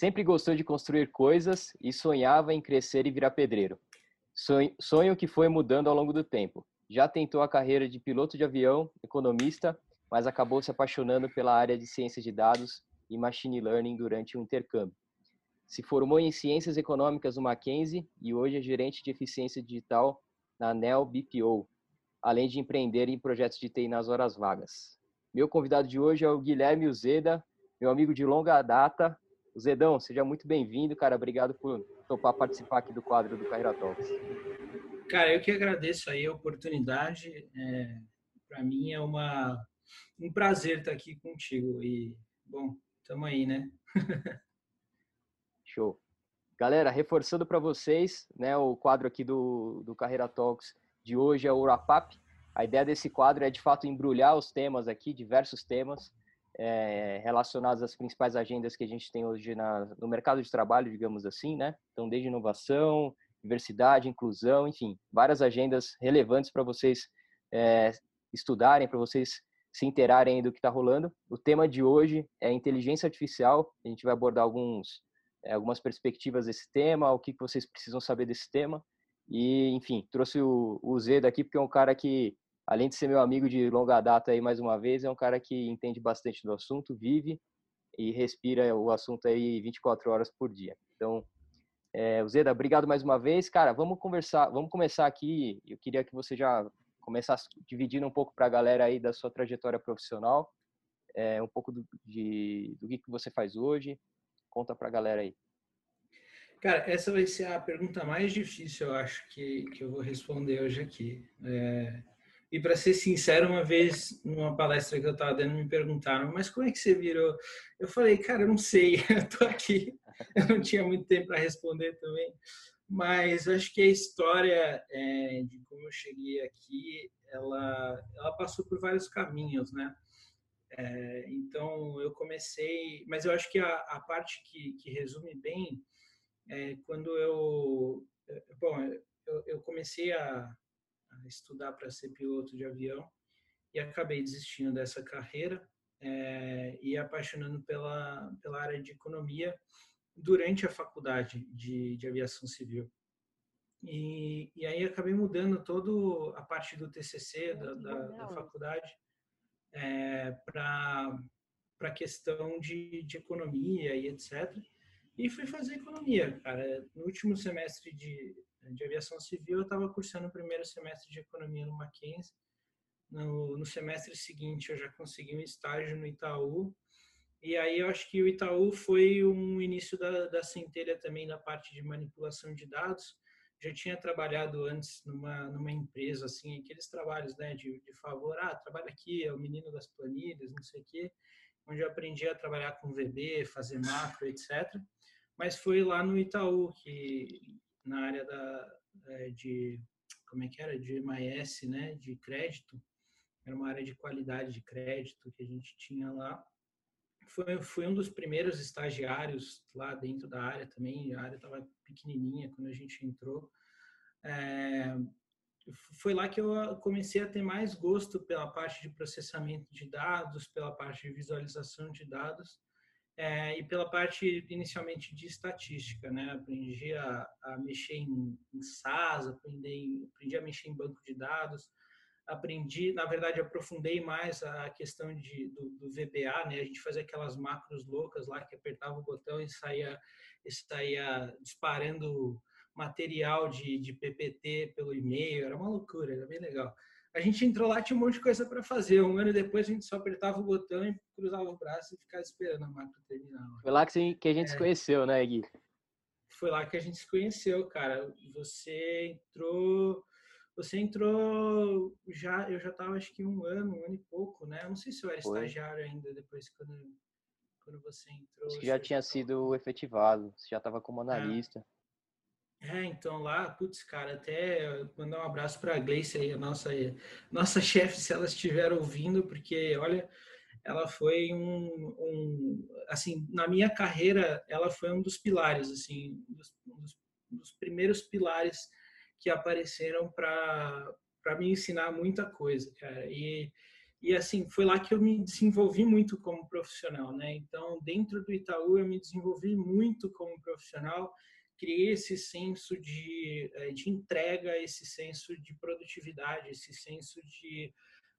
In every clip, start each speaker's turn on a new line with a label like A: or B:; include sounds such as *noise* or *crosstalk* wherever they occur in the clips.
A: Sempre gostou de construir coisas e sonhava em crescer e virar pedreiro. Sonho, que foi mudando ao longo do tempo. Já tentou a carreira de piloto de avião, economista, mas acabou se apaixonando pela área de ciência de dados e machine learning durante um intercâmbio. Se formou em ciências econômicas no Mackenzie e hoje é gerente de eficiência digital na NEL BPO, além de empreender em projetos de TI nas horas vagas. Meu convidado de hoje é o Guilherme Uzeda, meu amigo de longa data. Zedão, seja muito bem-vindo, cara. Obrigado por topar participar aqui do quadro do Carreira Talks.
B: Cara, eu que agradeço aí a oportunidade. É, Para mim é uma, um prazer estar aqui contigo. E, bom, estamos aí, né? *laughs*
A: Show. Galera, reforçando para vocês, né, o quadro aqui do, do Carreira Talks de hoje é o wrap-up. A ideia desse quadro é, de fato, embrulhar os temas aqui, diversos temas é, relacionados às principais agendas que a gente tem hoje na, no mercado de trabalho, digamos assim, né? Então, desde inovação, diversidade, inclusão, enfim, várias agendas relevantes para vocês é, estudarem, para vocês se interarem do que está rolando. O tema de hoje é inteligência artificial. A gente vai abordar alguns é, algumas perspectivas desse tema, o que, que vocês precisam saber desse tema. E, enfim, trouxe o, o Zé daqui porque é um cara que, além de ser meu amigo de longa data aí mais uma vez, é um cara que entende bastante do assunto, vive e respira o assunto aí 24 horas por dia. Então, é, Zeda, obrigado mais uma vez. Cara, vamos conversar, vamos começar aqui. Eu queria que você já começasse dividindo um pouco para a galera aí da sua trajetória profissional, é, um pouco do, de, do que, que você faz hoje, Conta para a galera aí.
B: Cara, essa vai ser a pergunta mais difícil, eu acho, que, que eu vou responder hoje aqui. É, e para ser sincero, uma vez, numa palestra que eu estava dando, me perguntaram, mas como é que você virou? Eu falei, cara, eu não sei, *laughs* eu tô aqui. Eu não tinha muito tempo para responder também. Mas acho que a história é, de como eu cheguei aqui, ela, ela passou por vários caminhos, né? É, então eu comecei, mas eu acho que a, a parte que, que, resume bem é quando eu, é, bom, eu, eu comecei a estudar para ser piloto de avião e acabei desistindo dessa carreira é, e apaixonando pela, pela área de economia durante a faculdade de, de aviação civil. E, e aí acabei mudando toda a parte do TCC da, da, da faculdade é, para a questão de, de economia e etc. E fui fazer economia, cara. No último semestre de, de aviação civil, eu estava cursando o primeiro semestre de economia no Mackenzie. No, no semestre seguinte, eu já consegui um estágio no Itaú. E aí eu acho que o Itaú foi um início da, da centelha também na parte de manipulação de dados, já tinha trabalhado antes numa, numa empresa, assim, aqueles trabalhos, né, de, de favor, ah, trabalha aqui, é o menino das planilhas, não sei o quê, onde eu aprendi a trabalhar com VB, fazer macro, etc. Mas foi lá no Itaú, que na área da, é, de, como é que era, de MIS, né, de crédito, era uma área de qualidade de crédito que a gente tinha lá. Foi, foi um dos primeiros estagiários lá dentro da área também, a área estava pequenininha quando a gente entrou. É, foi lá que eu comecei a ter mais gosto pela parte de processamento de dados, pela parte de visualização de dados é, e pela parte inicialmente de estatística, né? Aprendi a, a mexer em, em SAS, aprendi, aprendi a mexer em banco de dados, aprendi, na verdade, aprofundei mais a questão de, do, do, VBA, né? A gente fazia aquelas macros loucas lá que apertava o botão e saía, e saía disparando material de, de PPT pelo e-mail, era uma loucura, era bem legal. A gente entrou lá, tinha um monte de coisa para fazer. Um ano depois a gente só apertava o botão e cruzava o braço e ficava esperando a macro terminar.
A: Foi lá que, a gente é. se conheceu, né, Gui?
B: Foi lá que a gente se conheceu, cara. Você entrou você entrou já, eu já estava acho que um ano, um ano e pouco, né? Eu não sei se eu era Foi. estagiário ainda depois quando, quando você entrou.
A: Acho que já tinha sido efetivado, você já estava como é. analista.
B: É. é. então lá, putz, cara, até mandar um abraço para a Gleice aí, a nossa, nossa *laughs* chefe, se ela estiver ouvindo, porque olha, ela foi um, um, assim, na minha carreira, ela foi um dos pilares, assim, dos, um dos, dos primeiros pilares que apareceram para me ensinar muita coisa, cara. E e assim foi lá que eu me desenvolvi muito como profissional, né? Então dentro do Itaú eu me desenvolvi muito como profissional, criei esse senso de, eh, de entrega, esse senso de produtividade, esse senso de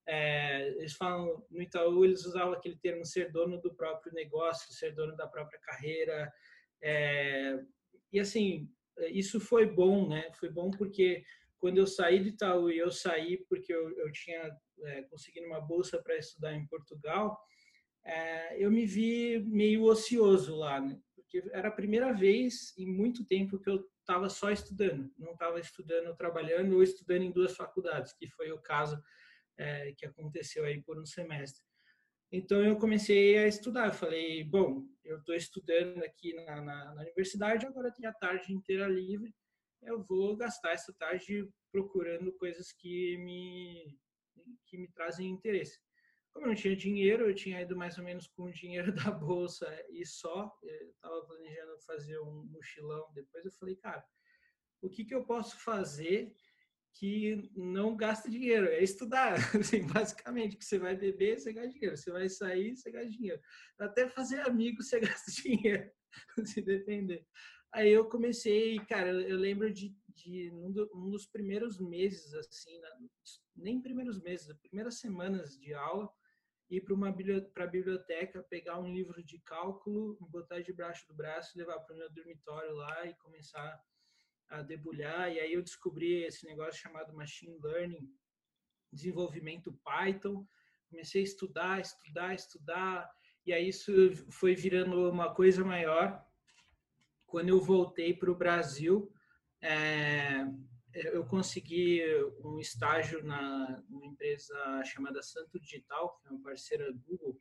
B: é, eles falam no Itaú eles usavam aquele termo ser dono do próprio negócio, ser dono da própria carreira, é, e assim isso foi bom, né? Foi bom porque quando eu saí do Itaú e eu saí porque eu, eu tinha é, conseguindo uma bolsa para estudar em Portugal, é, eu me vi meio ocioso lá, né? Porque era a primeira vez em muito tempo que eu estava só estudando, não estava estudando, trabalhando ou estudando em duas faculdades, que foi o caso é, que aconteceu aí por um semestre. Então eu comecei a estudar. Eu falei, bom, eu estou estudando aqui na, na, na, universidade, agora tenho a tarde inteira livre. Eu vou gastar essa tarde procurando coisas que me que me trazem interesse. Como eu não tinha dinheiro, eu tinha ido mais ou menos com o dinheiro *laughs* da bolsa e só. estava planejando fazer um mochilão depois. Eu falei, cara, o que, que eu posso fazer que não gasta dinheiro? É estudar, *laughs* assim, basicamente. Que você vai beber, você gasta dinheiro. Você vai sair, você gasta dinheiro. Até fazer amigos, *laughs* você gasta dinheiro, se depender. Aí eu comecei, cara, eu lembro de, de um, dos primeiros meses, assim, nem primeiros meses, primeiras semanas de aula, ir para uma biblioteca, pegar um livro de cálculo, botar debaixo do braço, levar para o meu dormitório lá e começar a debulhar. E aí eu descobri esse negócio chamado machine learning, desenvolvimento Python. Comecei a estudar, estudar, estudar, e aí isso foi virando uma coisa maior quando eu voltei para o Brasil, é, eu consegui um estágio na uma empresa chamada Santo Digital, que é uma parceira Google.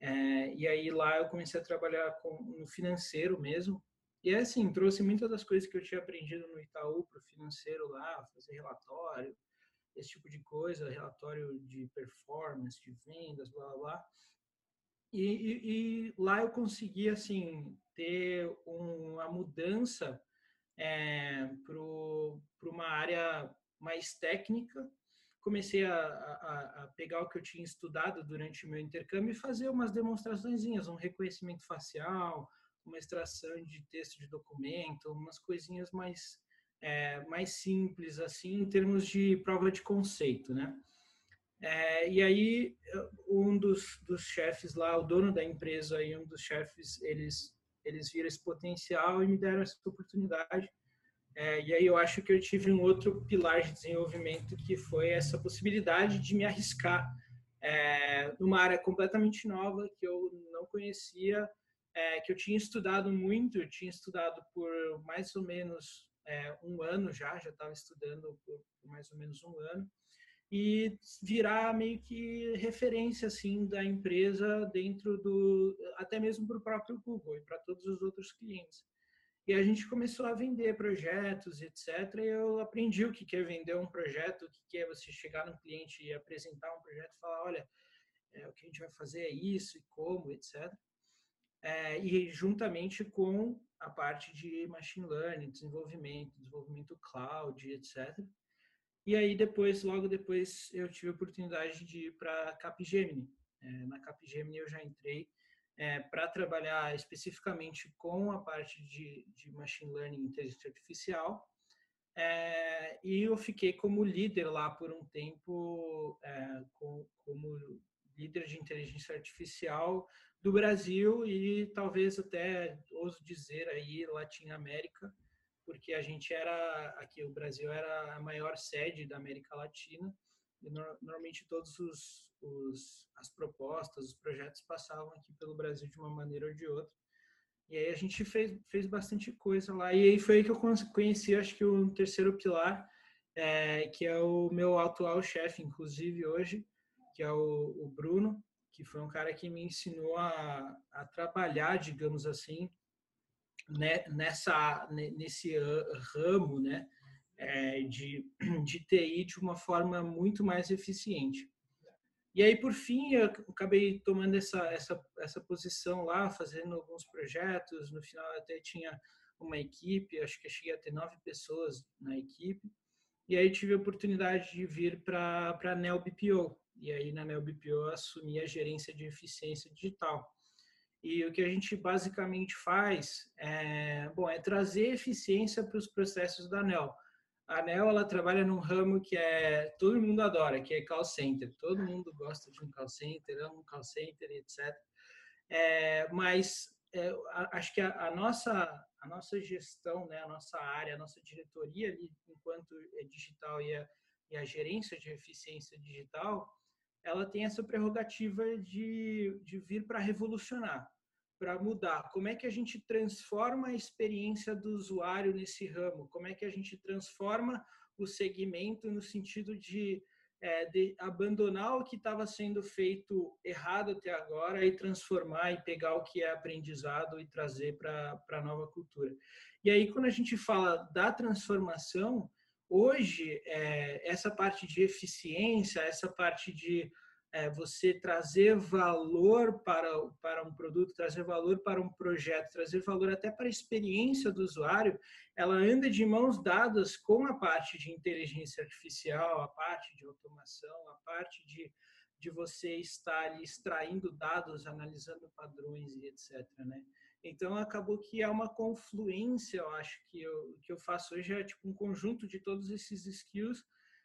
B: É, e aí lá eu comecei a trabalhar com, no financeiro mesmo. E é assim, trouxe muitas das coisas que eu tinha aprendido no Itaú para o financeiro lá, fazer relatório, esse tipo de coisa, relatório de performance, de vendas, blá blá blá. E, e, e lá eu consegui, assim, ter uma mudança é, para uma área mais técnica. Comecei a, a, a, pegar o que eu tinha estudado durante o meu intercâmbio e fazer umas demonstrações, um reconhecimento facial, uma extração de texto de documento, umas coisinhas mais, é, mais simples, assim, em termos de prova de conceito, né? É, e aí, um dos, dos chefes lá, o dono da empresa e um dos chefes, eles, eles viram esse potencial e me deram essa oportunidade. É, e aí eu acho que eu tive um outro pilar de desenvolvimento que foi essa possibilidade de me arriscar é, numa área completamente nova que eu não conhecia, é, que eu tinha estudado muito, eu tinha estudado por mais ou menos é, um ano já, já estava estudando por, por mais ou menos um ano e virar meio que referência assim da empresa dentro do até mesmo para o próprio Google e para todos os outros clientes. E a gente começou a vender projetos, etc. E eu aprendi o que é vender um projeto, o que é você chegar no cliente e apresentar um projeto e falar, olha, é, o que a gente vai fazer é isso e como, etc. É, e juntamente com a parte de machine learning, desenvolvimento, desenvolvimento cloud, etc. E aí depois, logo depois, eu tive a oportunidade de ir para Capgemini. É, na Capgemini eu já entrei é, para trabalhar especificamente com a parte de, de machine learning e inteligência artificial. É, e eu fiquei como líder lá por um tempo, é, com, como líder de inteligência artificial do Brasil e talvez até ouso dizer aí Latina América porque a gente era aqui o Brasil era a maior sede da América Latina e normalmente todos os, os as propostas, os projetos passavam aqui pelo Brasil de uma maneira ou de outra. E aí a gente fez fez bastante coisa lá e aí foi aí que eu conheci acho que o terceiro pilar é, que é o meu atual chefe inclusive hoje que é o, o Bruno que foi um cara que me ensinou a, a trabalhar digamos assim né, nessa, nesse ramo né, é, de, *clears throat* de TI de uma forma muito mais eficiente. E aí, por fim, eu acabei tomando essa, essa, essa posição lá, fazendo alguns projetos. No final, até tinha uma equipe, acho que cheguei a ter nove pessoas na equipe. E aí tive a oportunidade de vir para a Neo BPO. e aí na NeoBPO eu assumi a gerência de eficiência digital. E o que a gente basicamente faz é, bom, é trazer eficiência para os processos da ANEL. A ANEL ela trabalha num ramo que é todo mundo adora, que é call center. Todo mundo gosta de um call center, ama um call center, etc. É, mas é, acho que a, a, nossa a nossa gestão, né, a nossa área, a nossa diretoria ali, enquanto é digital e a, e a gerência de eficiência digital, ela tem essa prerrogativa de, de vir para revolucionar, para mudar. Como é que a gente transforma a experiência do usuário nesse ramo? Como é que a gente transforma o segmento no sentido de é, de abandonar o que estava sendo feito errado até agora e transformar e pegar o que é aprendizado e trazer para a nova cultura. E aí, quando a gente fala da transformação, hoje, é, essa parte de eficiência, essa parte de é, você trazer valor para, para um produto, trazer valor para um projeto, trazer valor até para a experiência do usuário, ela anda de mãos dadas com a parte de inteligência artificial, a parte de automação, a parte de, de você estar ali extraindo dados, analisando padrões e etc. Né? Então, acabou que é uma confluência, eu acho, que eu, que eu faço hoje, é tipo um conjunto de todos esses skills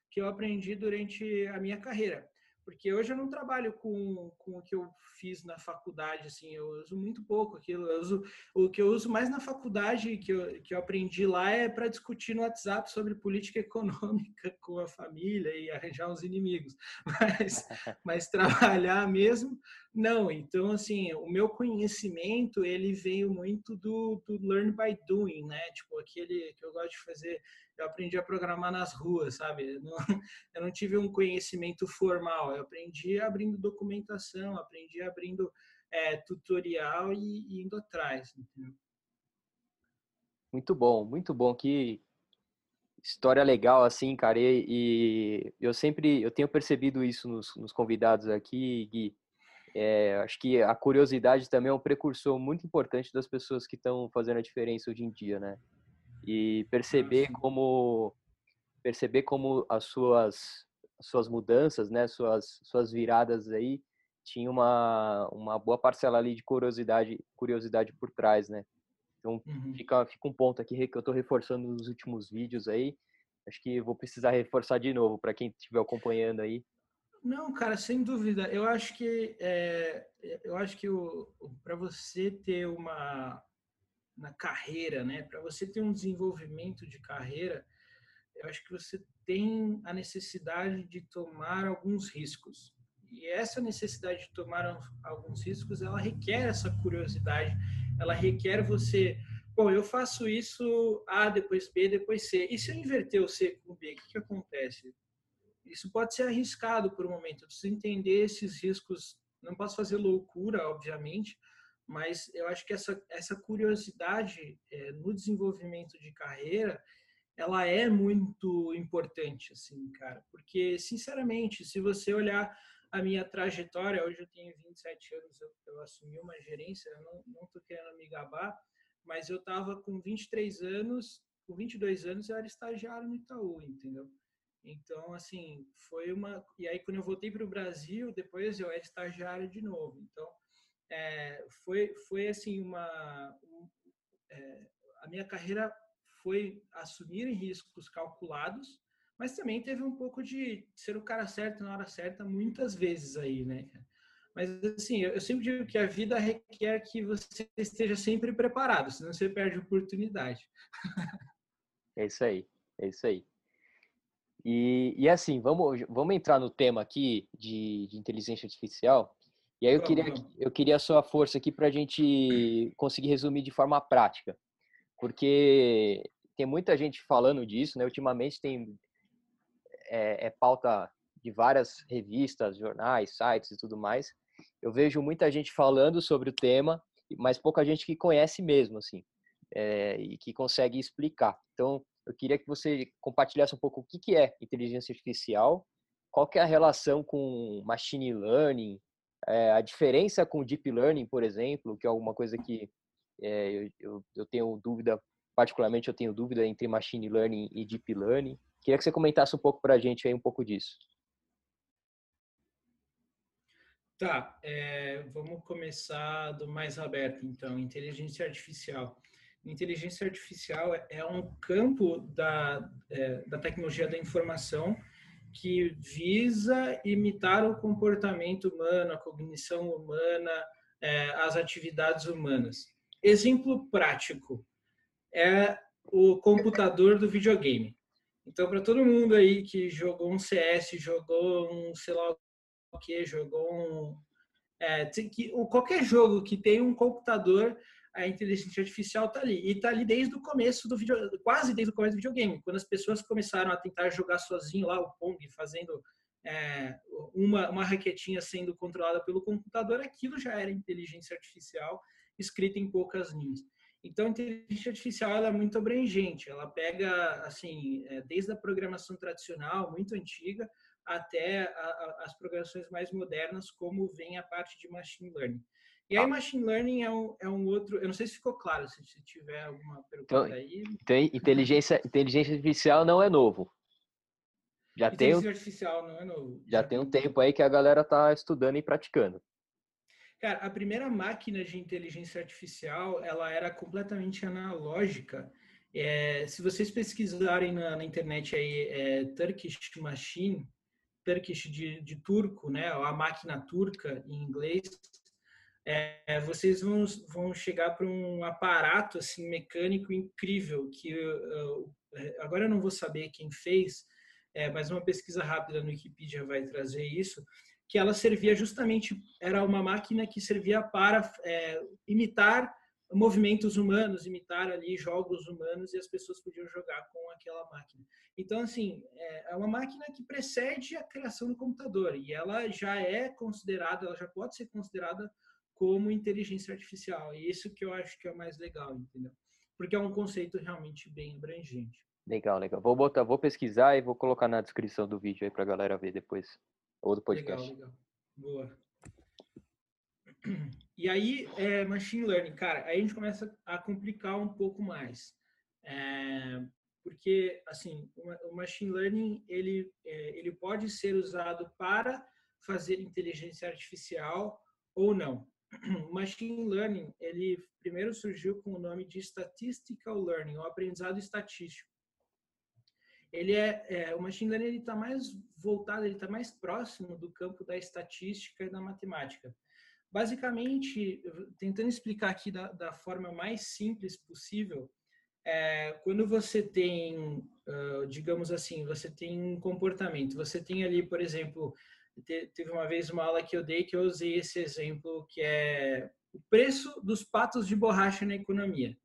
B: que eu aprendi durante a minha carreira porque hoje eu não trabalho com, com o que eu fiz na faculdade, assim, eu uso muito pouco aquilo, eu uso, o que eu uso mais na faculdade, que eu, que eu aprendi lá, é para discutir no WhatsApp sobre política *laughs* econômica com a família e arranjar uns inimigos, *laughs* mas, *laughs* mas trabalhar mesmo, não, então, assim, o meu conhecimento, ele veio muito do, do learn by doing, né, tipo, aquele que eu gosto de fazer eu aprendi a programar nas ruas, sabe? Eu não, *laughs* eu não tive um conhecimento formal, eu aprendi abrindo documentação, aprendi abrindo é, tutorial e, e, indo atrás, entendeu?
A: Muito bom, muito bom. Que história legal, assim, cara. E, e eu sempre, eu tenho percebido isso nos, nos convidados aqui, Gui. É, acho que a curiosidade também é um precursor muito importante das pessoas que estão fazendo a diferença hoje em dia, né? E perceber como perceber como as suas as suas mudanças, né, suas suas viradas aí tinha uma uma boa parcela ali de curiosidade curiosidade por trás, né? Então uhum. fica fica um ponto aqui que eu estou reforçando nos últimos vídeos aí. Acho que vou precisar reforçar de novo para quem estiver acompanhando aí.
B: Não, cara, sem dúvida. Eu acho que é, eu acho que para você ter uma na carreira, né? Para você ter um desenvolvimento de carreira, eu acho que você tem a necessidade de tomar alguns riscos. E essa necessidade de tomar alguns riscos, ela requer essa curiosidade, ela requer você, bom, eu faço isso A, depois B, depois C. E se eu inverter o C com o B, o que, que acontece? Isso pode ser arriscado por um momento. Eu preciso entender esses riscos. Não posso fazer loucura, obviamente, mas eu acho que essa, essa curiosidade é, no desenvolvimento de carreira ela é muito importante assim cara. Porque sinceramente se você olhar a minha trajetória hoje eu tenho 27 anos eu, eu assumi uma gerência eu não não tô querendo me gabar mas eu tava com 23 anos com 22 anos eu era estagiário no Itaú entendeu? Então assim foi uma e aí quando eu voltei para o Brasil depois eu era estagiário de novo. Então é, foi foi assim uma um, é, a minha carreira foi assumir riscos calculados mas também teve um pouco de ser o cara certo na hora certa muitas vezes aí né mas assim eu, sempre digo que a vida requer que você esteja sempre preparado senão você perde oportunidade.
A: É isso aí é isso aí. E, e assim vamos vamos entrar no tema aqui de, de inteligência artificial e aí eu queria, eu queria a sua força aqui para a gente conseguir resumir de forma prática, porque tem muita gente falando disso, né? Ultimamente tem é, é pauta de várias revistas, jornais, sites e tudo mais. Eu vejo muita gente falando sobre o tema, mas pouca gente que conhece mesmo, assim, é, e que consegue explicar. Então, eu queria que você compartilhasse um pouco o que, que é inteligência artificial, qual que é a relação com machine learning, é, a diferença com Deep Learning, por exemplo, que é alguma coisa que é, eu, eu tenho dúvida, particularmente eu tenho dúvida entre Machine Learning e Deep Learning. Queria que você comentasse um pouco para a gente aí um pouco disso.
B: Tá, é, vamos começar do mais aberto, então, inteligência artificial. Inteligência artificial é um campo da, é, da tecnologia da informação que visa imitar o comportamento humano, a cognição humana, é, as atividades humanas. Exemplo prático é o computador do videogame. Então, para todo mundo aí que jogou um CS, jogou um sei lá o que, jogou um. É, que, qualquer jogo que tem um computador, a inteligência artificial está ali. E está ali desde o começo do vídeo, quase desde o começo do videogame. Quando as pessoas começaram a tentar jogar sozinho lá o Pong, fazendo é, uma, uma raquetinha sendo controlada pelo computador, aquilo já era inteligência artificial escrita em poucas linhas. Então, a inteligência artificial é muito abrangente. Ela pega, assim, é, desde a programação tradicional, muito antiga, até a, a, as programações mais modernas, como vem a parte de machine learning. E aí, ah. machine learning é um, é um outro. Eu não sei se ficou claro, se, se tiver alguma pergunta então, aí.
A: Tem inteligência, inteligência artificial não é novo.
B: Já inteligência tem, artificial não é novo.
A: Já, já tem um tempo aí que a galera tá estudando e praticando.
B: Cara, a primeira máquina de inteligência artificial, ela era completamente analógica. É, se vocês pesquisarem na, na internet aí, é, Turkish Machine, Turkish de, de, turco, né, a máquina turca em inglês, é, vocês vão, vão chegar para um aparato assim mecânico incrível que uh, agora eu não vou saber quem fez, é, mas uma pesquisa rápida no Wikipedia vai trazer isso que ela servia justamente, era uma máquina que servia para é, imitar movimentos humanos, imitar ali jogos humanos e as pessoas podiam jogar com aquela máquina. Então, assim, é, é uma máquina que precede a criação do computador e ela já é considerada, ela já pode ser considerada como inteligência artificial. E isso que eu acho que é o mais legal, entendeu? Porque é um conceito realmente bem abrangente.
A: Legal, legal. Vou botar, vou pesquisar e vou colocar na descrição do vídeo aí para a galera ver depois. Ou do podcast.
B: Legal, legal. Boa. E aí, é, machine learning, cara, aí a gente começa a complicar um pouco mais. É, porque, assim, o machine learning, ele, é, ele pode ser usado para fazer inteligência artificial ou não. O *clears throat* machine learning, ele primeiro surgiu com o nome de statistical learning, ou aprendizado estatístico ele é, é o machine learning ele está mais voltado, ele está mais próximo do campo da estatística e da matemática. Basicamente, tentando explicar aqui da, da forma mais simples possível, é, quando você tem, uh, digamos assim, você tem um comportamento, você tem ali, por exemplo, te, teve uma vez uma aula que eu dei que eu usei esse exemplo que é o preço dos patos de borracha na economia.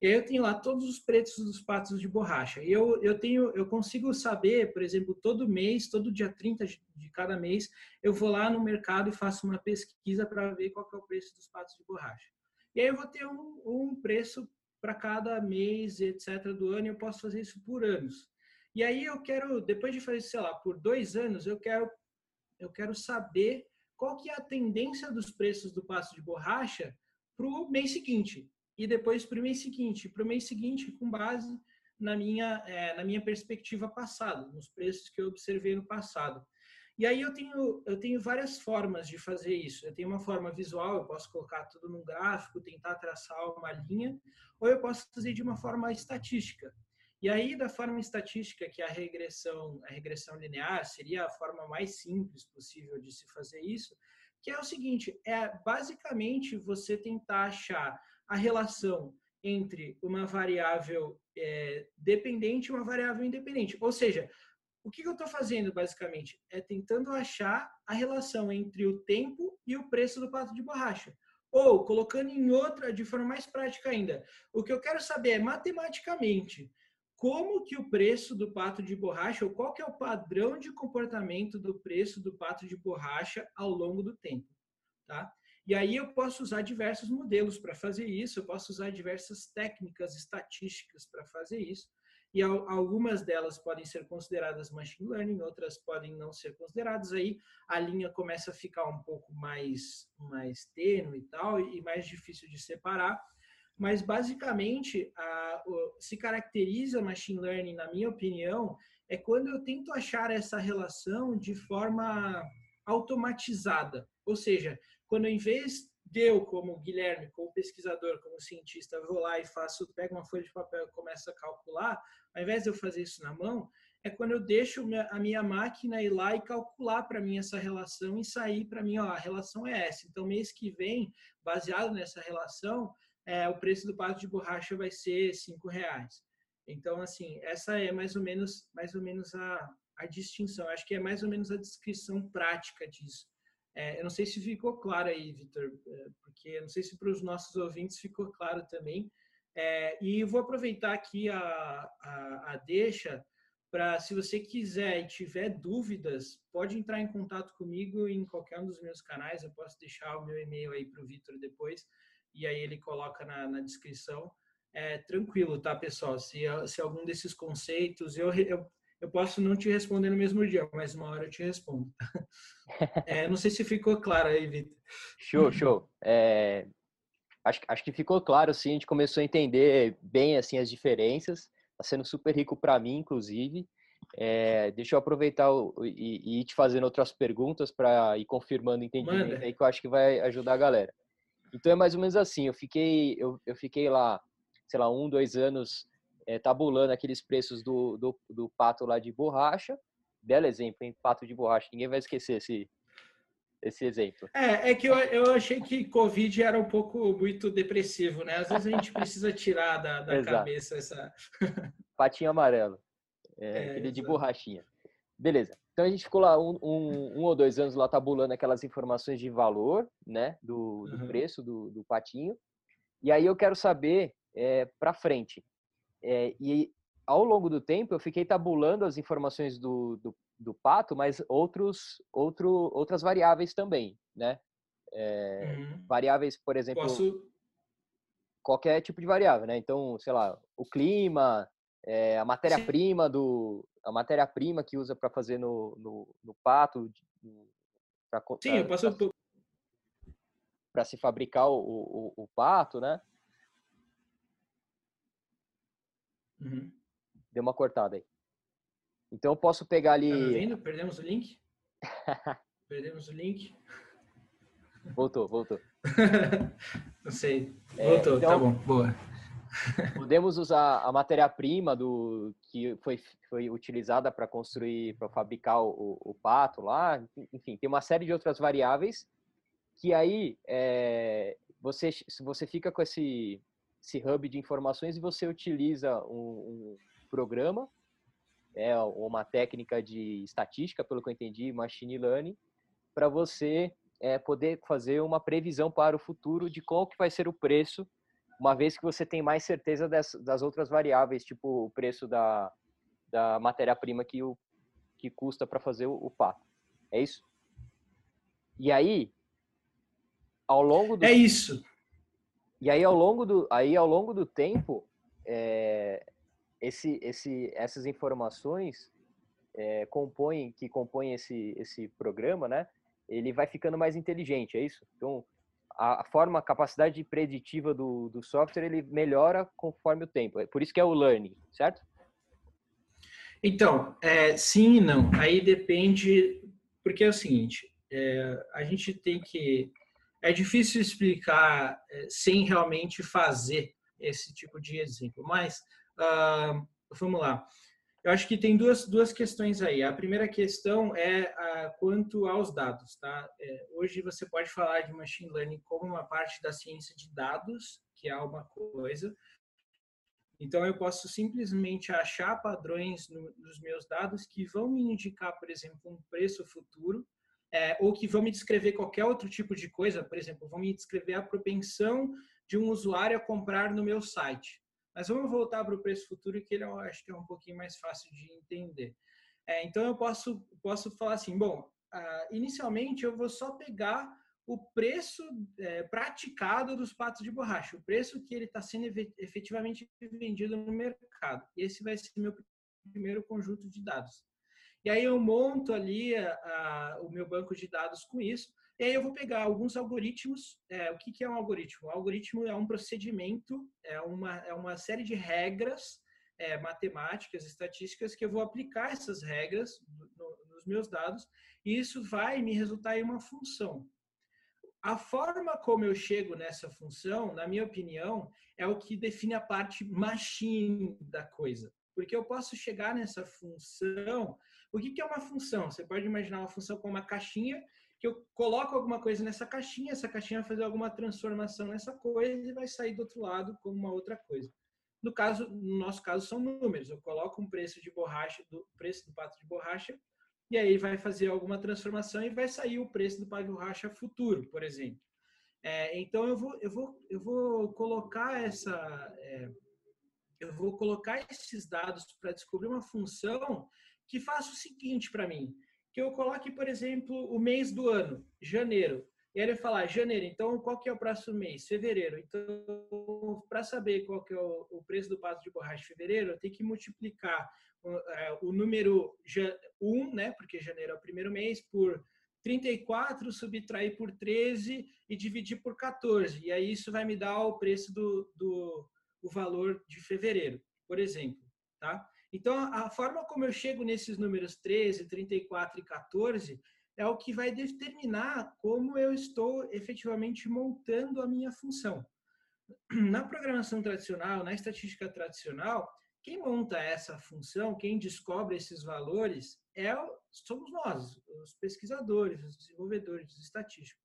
B: E aí eu tenho lá todos os preços dos patos de borracha. E eu, eu tenho, eu consigo saber, por exemplo, todo mês, todo dia 30 de cada mês, eu vou lá no mercado e faço uma pesquisa para ver qual é o preço dos patos de borracha. E aí eu vou ter um, um preço para cada mês, etc., do ano, e eu posso fazer isso por anos. E aí eu quero, depois de fazer, sei lá, por dois anos, eu quero, eu quero saber qual que é a tendência dos preços do pato de borracha para o mês seguinte e depois para o mês seguinte. Para o mês seguinte, com base na minha, é, na minha perspectiva passada, nos preços que eu observei no passado. E aí eu tenho, eu tenho várias formas de fazer isso. Eu tenho uma forma visual, eu posso colocar tudo num gráfico, tentar traçar uma linha, ou eu posso fazer de uma forma estatística. E aí, da forma estatística, que a regressão, a regressão linear seria a forma mais simples possível de se fazer isso, que é o seguinte, é basicamente você tentar achar a relação entre uma variável é, dependente e uma variável independente. Ou seja, o que eu estou fazendo basicamente é tentando achar a relação entre o tempo e o preço do pato de borracha. Ou, colocando em outra, de forma mais prática ainda, o que eu quero saber é matematicamente como que o preço do pato de borracha, ou qual que é o padrão de comportamento do preço do pato de borracha ao longo do tempo. Tá? E aí eu posso usar diversos modelos para fazer isso, eu posso usar diversas técnicas estatísticas para fazer isso. E algumas delas podem ser consideradas machine learning, outras podem não ser consideradas. Aí a linha começa a ficar um pouco mais, mais tênue e tal, e mais difícil de separar. Mas basicamente, a, o, se caracteriza machine learning, na minha opinião, é quando eu tento achar essa relação de forma automatizada Ou seja, quando em vez de eu, como Guilherme, como pesquisador, como cientista, vou lá e faço, pego uma folha de papel e começo a calcular, ao invés de eu fazer isso na mão, é quando eu deixo a minha máquina ir lá e calcular para mim essa relação e sair para mim, ó, a relação é essa. Então, mês que vem, baseado nessa relação, é, o preço do pato de borracha vai ser cinco reais. Então, assim, essa é mais ou menos, mais ou menos a, a distinção. Acho que é mais ou menos a descrição prática disso. É, eu não sei se ficou claro aí, Vitor, é, porque eu não sei se para os nossos ouvintes ficou claro também. É, e vou aproveitar aqui a, a, a deixa para, se você quiser e tiver dúvidas, pode entrar em contato comigo em qualquer um dos meus canais. Eu posso deixar o meu e-mail aí para o Vitor depois, e aí ele coloca na, na descrição. É, tranquilo, tá, pessoal? Se, se algum desses conceitos, eu, eu eu posso não te responder no mesmo dia, mas uma hora eu te respondo. *laughs* É, não sei se ficou claro aí, Vitor.
A: Show, show. É, acho, acho que ficou claro, sim. A gente começou a entender bem assim as diferenças. Está sendo super rico para mim, inclusive. É, deixa eu aproveitar o, e, e, ir te fazendo outras perguntas para ir confirmando o entendimento Manda. aí que eu acho que vai ajudar a galera. Então é mais ou menos assim. Eu fiquei, eu, eu fiquei lá, sei lá, um, dois anos é, tabulando aqueles preços do, do, do, pato lá de borracha. Belo exemplo, hein? Pato de borracha. Ninguém vai esquecer esse, esse exemplo.
B: É, é que eu, eu achei que Covid era um pouco muito depressivo, né? Às vezes a gente precisa tirar da, da cabeça essa.
A: Patinho amarelo. É, é, aquele de borrachinha. Beleza. Então a gente ficou lá um, um, um, ou dois anos lá tabulando aquelas informações de valor, né? Do, do uhum. preço do, do patinho. E aí eu quero saber é, para frente. É, e ao longo do tempo eu fiquei tabulando as informações do, do, do pato, mas outros, outro, outras variáveis também, né? É, uhum. Variáveis, por exemplo, Posso... qualquer tipo de variável, né? Então, sei lá, o clima, é, a matéria-prima do a matéria-prima que usa para fazer no, no, no pato,
B: pra, Sim, eu
A: para se fabricar o, o, o pato, né? Uhum. Deu uma cortada aí. Então eu posso pegar ali. Tá
B: vendo? Perdemos o link? Perdemos o link.
A: Voltou, voltou. *laughs*
B: Não sei. É, voltou, é, então, tá bom, boa.
A: Podemos usar a matéria-prima do que foi, foi utilizada para construir, para fabricar o, o, pato lá. Enfim, tem uma série de outras variáveis que aí é, você, você fica com esse, esse hub de informações e você utiliza um, um programa, é uma técnica de estatística, pelo que eu entendi, machine learning, para você é, poder fazer uma previsão para o futuro de qual que vai ser o preço, uma vez que você tem mais certeza das, das outras variáveis, tipo o preço da, da matéria-prima que, o, que custa para fazer o, o pato. É isso? E aí, ao longo do...
B: É isso.
A: E aí ao longo do, aí, ao longo do tempo, é, esse, esse, essas informações é, compõem, que compõem esse, esse programa, né? Ele vai ficando mais inteligente, é isso? Então, a, forma, a capacidade preditiva do, do software, ele melhora conforme o tempo. É por isso que é o learning, certo?
B: Então, é, sim e não. Aí depende, porque é o seguinte, é, a gente tem que é difícil explicar é, sem realmente fazer esse tipo de exemplo, mas uh, vamos lá. Eu acho que tem duas, duas questões aí. A primeira questão é uh, quanto aos dados. Tá? É, hoje você pode falar de machine learning como uma parte da ciência de dados, que é uma coisa. Então, eu posso simplesmente achar padrões no, nos meus dados que vão me indicar, por exemplo, um preço futuro é, ou que vão me descrever qualquer outro tipo de coisa, por exemplo, vão me descrever a propensão de um usuário a comprar no meu site. Mas vamos voltar para o preço futuro, que ele eu acho que é um pouquinho mais fácil de entender. É, então eu posso, posso falar assim, bom, uh, inicialmente eu vou só pegar o preço é, praticado dos patos de borracha, o preço que ele está sendo efetivamente vendido no mercado. E esse vai ser meu primeiro conjunto de dados. E aí eu monto ali a, a, o meu banco de dados com isso. E aí eu vou pegar alguns algoritmos. É, o que, que é um algoritmo? O algoritmo é um procedimento, é uma, é uma série de regras é, matemáticas, estatísticas, que eu vou aplicar essas regras no, nos meus dados, e isso vai me resultar em uma função. a forma como eu chego nessa função, na minha opinião, é o que define a parte machine da coisa. Porque eu posso chegar nessa função. O que é uma função? Você pode imaginar uma função como uma caixinha, que eu coloco alguma coisa nessa caixinha, essa caixinha vai fazer alguma transformação nessa coisa e vai sair do outro lado como uma outra coisa. No caso, no nosso caso, são números. Eu coloco um preço de borracha, do preço do pato de borracha, e aí vai fazer alguma transformação e vai sair o preço do pato de borracha futuro, por exemplo. É, então eu vou, eu vou, eu vou colocar essa, é, eu vou colocar esses dados para descobrir uma função que faça o seguinte para mim, que eu coloque, por exemplo, o mês do ano, janeiro. E aí ele falar, janeiro, então qual que é o próximo mês? Fevereiro. Então, para saber qual que é o, o, preço do pato de borracha de fevereiro, eu tenho que multiplicar o, é, o número 1, né, porque janeiro é o primeiro mês, por 34, subtrair por 13 e dividir por 14. E aí isso vai me dar o preço do, do o valor de fevereiro, por exemplo. Tá? Então, a forma como eu chego nesses números 13, 34 e 14 é o que vai determinar como eu estou efetivamente montando a minha função. Na programação tradicional, na estatística tradicional, quem monta essa função, quem descobre esses valores, é, somos nós, os pesquisadores, os desenvolvedores estatísticos.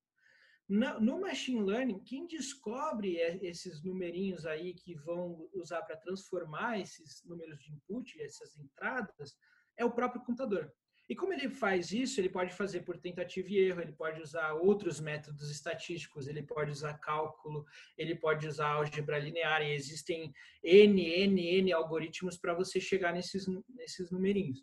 B: No machine learning, quem descobre esses numerinhos aí que vão usar para transformar esses números de input, essas entradas, é o próprio computador. E como ele faz isso, ele pode fazer por tentativa e erro, ele pode usar outros métodos estatísticos, ele pode usar cálculo, ele pode usar álgebra linear, e existem N, N, N algoritmos para você chegar nesses, nesses numerinhos.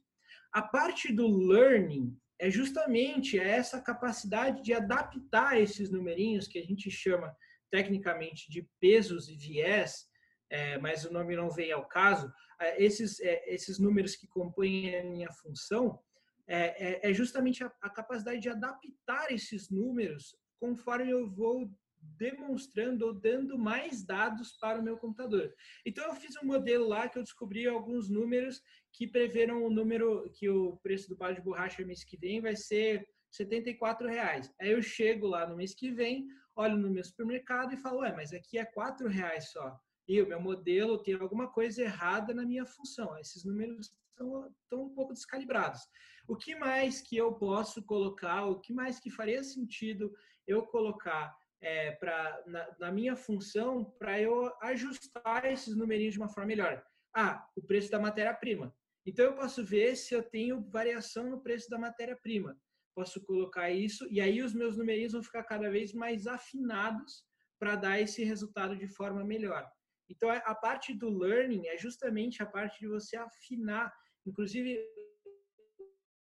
B: A parte do learning é justamente essa capacidade de adaptar esses numerinhos que a gente chama tecnicamente de pesos e viés, é, mas o nome não veio ao caso, é, esses, é, esses números que compõem a minha função, é, é, é justamente a, a, capacidade de adaptar esses números conforme eu vou demonstrando ou dando mais dados para o meu computador. Então eu fiz um modelo lá que eu descobri alguns números que preveram o número que o preço do balde de borracha mês que vem vai ser 74 reais. Aí eu chego lá no mês que vem, olho no meu supermercado e falo, ué, mas aqui é 4 reais só. E o meu modelo tem alguma coisa errada na minha função. Esses números estão, estão um pouco descalibrados. O que mais que eu posso colocar? O que mais que faria sentido eu colocar é, pra, na, na minha função para eu ajustar esses numerinhos de uma forma melhor? Ah, o preço da matéria-prima. Então eu posso ver se eu tenho variação no preço da matéria-prima. Posso colocar isso e aí os meus numerinhos vão ficar cada vez mais afinados para dar esse resultado de forma melhor. Então a parte do learning é justamente a parte de você afinar, inclusive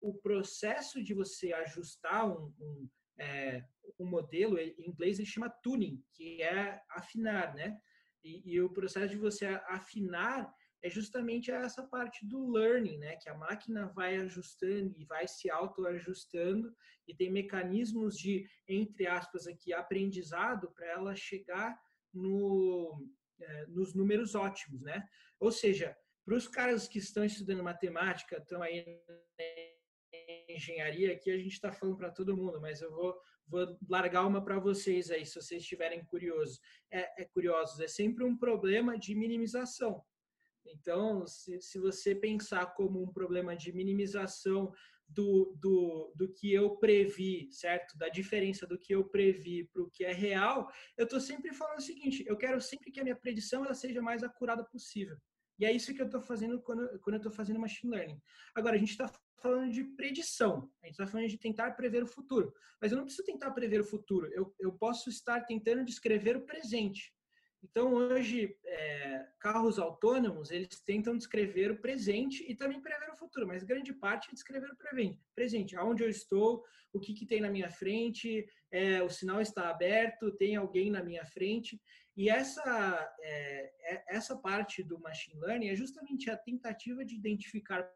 B: o processo de você ajustar um, um, é, um modelo, em inglês ele chama tuning, que é afinar, né? E, e, o processo de você afinar é justamente essa parte do learning, né? Que a máquina vai ajustando e vai se autoajustando e tem mecanismos de, entre aspas, aqui, aprendizado para ela chegar no, é, nos números ótimos, né? Ou seja, para os caras que estão estudando matemática, estão aí engenharia, aqui a gente está falando para todo mundo, mas eu vou, vou largar uma para vocês aí, se vocês estiverem curiosos. É, é, curiosos, é sempre um problema de minimização. Então, se, se você pensar como um problema de minimização do, do, do que eu previ, certo? Da diferença do que eu previ para o que é real, eu estou sempre falando o seguinte: eu quero sempre que a minha predição ela seja mais acurada possível. E é isso que eu estou fazendo quando, quando eu estou fazendo machine learning. Agora, a gente está falando de predição, a gente está falando de tentar prever o futuro. Mas eu não preciso tentar prever o futuro, eu, eu posso estar tentando descrever o presente. Então, hoje, é, carros autônomos, eles tentam descrever o presente e também prever o futuro, mas grande parte é descrever o presente. Aonde eu estou, o que, que tem na minha frente, é, o sinal está aberto, tem alguém na minha frente. E essa, é, é essa parte do machine learning é justamente a tentativa de identificar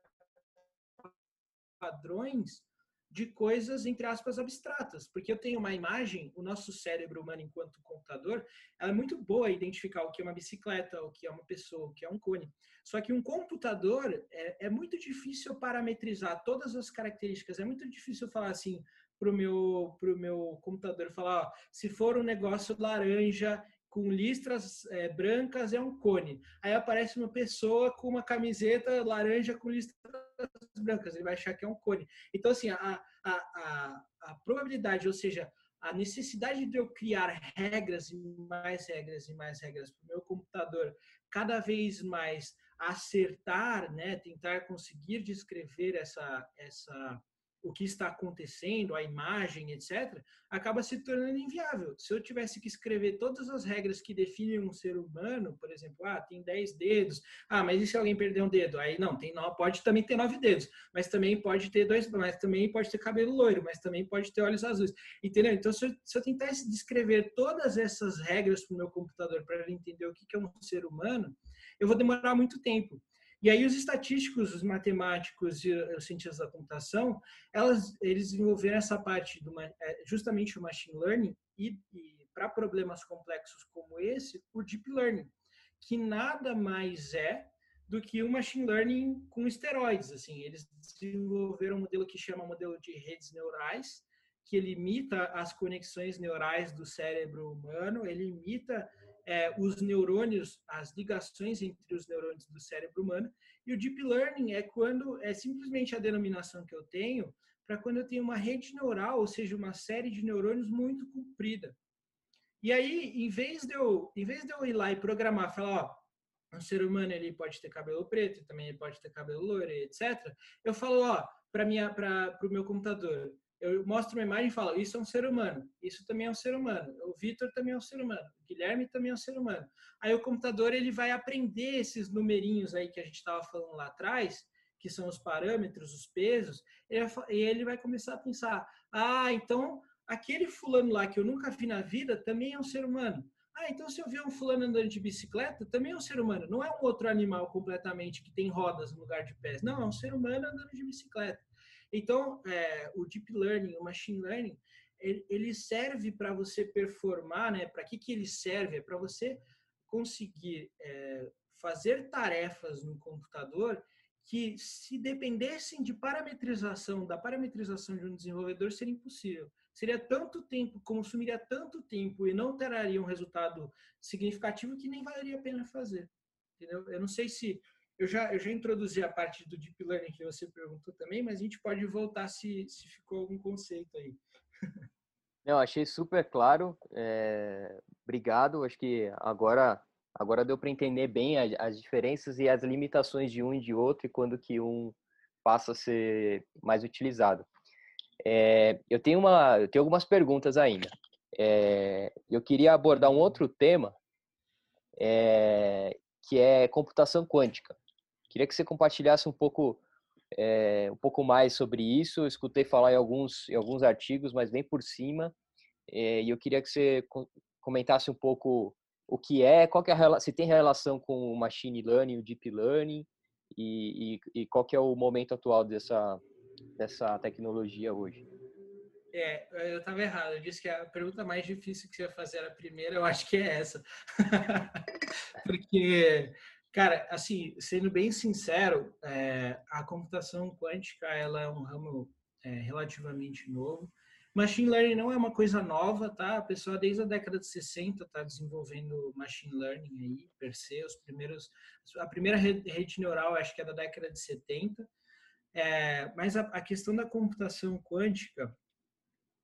B: padrões de coisas, entre aspas, abstratas. Porque eu tenho uma imagem, o nosso cérebro humano, enquanto computador, ela é muito boa a identificar o que é uma bicicleta, o que é uma pessoa, o que é um cone. Só que um computador é, é muito difícil parametrizar todas as características, é muito difícil falar assim, pro meu pro meu computador falar, ó, se for um negócio laranja com listras é, brancas é um cone. Aí aparece uma pessoa com uma camiseta laranja com listras brancas, ele vai achar que é um cone. Então, assim, a, a, a, a probabilidade, ou seja, a necessidade de eu criar regras e mais regras e mais regras para o meu computador cada vez mais acertar, né, tentar conseguir descrever essa, essa o que está acontecendo, a imagem, etc., acaba se tornando inviável. Se eu tivesse que escrever todas as regras que definem um ser humano, por exemplo, ah, tem 10 dedos, ah, mas e se alguém perder um dedo? Aí não, tem não, pode também ter nove dedos, mas também pode ter dois, mas também pode ter cabelo loiro, mas também pode ter olhos azuis, entendeu? Então, se eu, se eu tentasse descrever todas essas regras para o meu computador para ele entender o que é um ser humano, eu vou demorar muito tempo. E aí os estatísticos, os matemáticos e os cientistas da computação, elas, eles desenvolveram essa parte do é, justamente o machine learning e, e para problemas complexos como esse, o deep learning, que nada mais é do que o machine learning com esteroides. Assim, eles desenvolveram um modelo que chama modelo de redes neurais, que ele imita as conexões neurais do cérebro humano, ele imita é, os neurônios, as ligações entre os neurônios do cérebro humano. E o deep learning é quando é simplesmente a denominação que eu tenho para quando eu tenho uma rede neural, ou seja, uma série de neurônios muito comprida. E aí, em vez de eu, em vez de eu ir lá e programar, falar, ó, um ser humano ele pode ter cabelo preto, também ele pode ter cabelo loiro, etc. Eu falo, ó, para minha, para o meu computador, eu mostro uma imagem e falo, isso é um ser humano, isso também é um ser humano, o Vitor também é um ser humano, o Guilherme também é um ser humano. Aí o computador ele vai aprender esses numerinhos aí que a gente estava falando lá atrás, que são os parâmetros, os pesos, e ele vai começar a pensar, ah, então aquele fulano lá que eu nunca vi na vida também é um ser humano. Ah, então se eu ver um fulano andando de bicicleta, também é um ser humano. Não é um outro animal completamente que tem rodas no lugar de pés. Não, é um ser humano andando de bicicleta. Então, é, o deep learning, o machine learning, ele, ele serve para você performar, né? Para que que ele serve? É para você conseguir é, fazer tarefas no computador que, se dependessem de parametrização, da parametrização de um desenvolvedor, seria impossível. Seria tanto tempo, consumiria tanto tempo e não traria um resultado significativo que nem valeria a pena fazer. Entendeu? Eu não sei se eu já, eu já introduzi a parte do Deep Learning que você perguntou também, mas a gente pode voltar se, se ficou algum conceito aí.
A: Não, achei super claro. É, obrigado. Acho que agora, agora deu para entender bem as, as, diferenças e as limitações de um e de outro e quando que um passa a ser mais utilizado. É, eu tenho uma, eu tenho algumas perguntas ainda. É, eu queria abordar um outro tema é, que é computação quântica. Queria que você compartilhasse um pouco é, um pouco mais sobre isso. Eu escutei falar em alguns, em alguns artigos, mas bem por cima. É, e eu queria que você comentasse um pouco o que é, qual que é a, se tem relação com o machine learning, o deep learning, e, e, e qual que é o momento atual dessa, dessa tecnologia hoje.
B: É, eu estava errado. Eu disse que a pergunta mais difícil que você ia fazer era a primeira. Eu acho que é essa. *laughs* Porque Cara, assim, sendo bem sincero, é, a computação quântica ela é um ramo é, relativamente novo. Machine Learning não é uma coisa nova, tá? A pessoa desde a década de 60 está desenvolvendo Machine Learning aí, per se, os primeiros, a primeira rede neural acho que é da década de 70. É, mas a, a questão da computação quântica,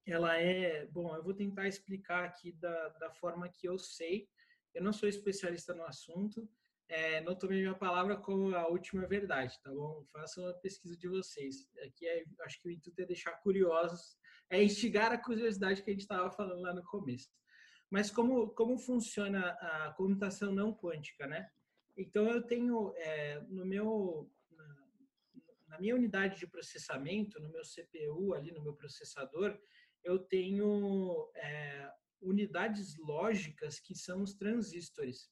B: ela é, bom, eu vou tentar explicar aqui da, da forma que eu sei. Eu não sou especialista no assunto, é, não tomei minha palavra como a última verdade, tá bom? Façam uma pesquisa de vocês. Aqui é, acho que o intuito é deixar curiosos, é instigar a curiosidade que a gente estava falando lá no começo. Mas como, como funciona a computação não quântica, né? Então eu tenho é, no meu na, na minha unidade de processamento, no meu CPU ali no meu processador, eu tenho é, unidades lógicas que são os transistores.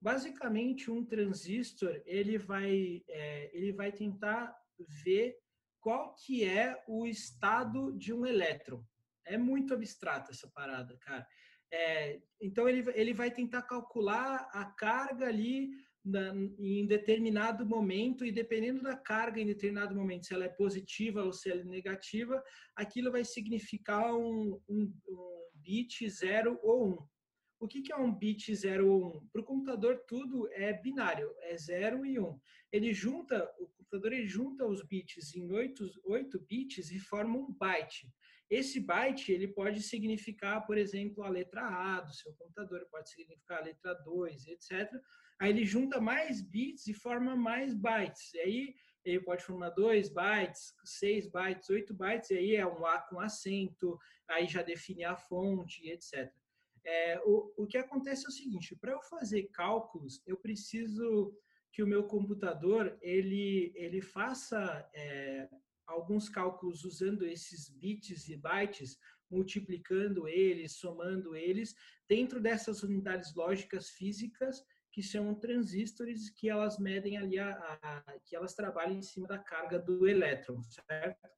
B: Basicamente, um transistor ele vai, é, ele vai tentar ver qual que é o estado de um elétron. É muito abstrato essa parada, cara. É, então ele, ele vai tentar calcular a carga ali na, em determinado momento e dependendo da carga em determinado momento, se ela é positiva ou se ela é negativa, aquilo vai significar um, um, um bit 0 ou 1. Um. O que, é um bit 0 ou 1? Um? Para o computador, tudo é binário, é 0 e 1. Um. Ele junta, o computador ele junta os bits em 8, 8 bits e forma um byte. Esse byte ele pode significar, por exemplo, a letra A do seu computador, pode significar a letra 2, etc. Aí ele junta mais bits e forma mais bytes. E aí ele pode formar 2 bytes, 6 bytes, 8 bytes, e aí é um A com acento, aí já define a fonte, etc. É, o, o que acontece é o seguinte, para eu fazer cálculos, eu preciso que o meu computador ele, ele faça é, alguns cálculos usando esses bits e bytes, multiplicando eles, somando eles, dentro dessas unidades lógicas físicas que são transistores que elas medem ali, a, a, que elas trabalham em cima da carga do elétron, certo?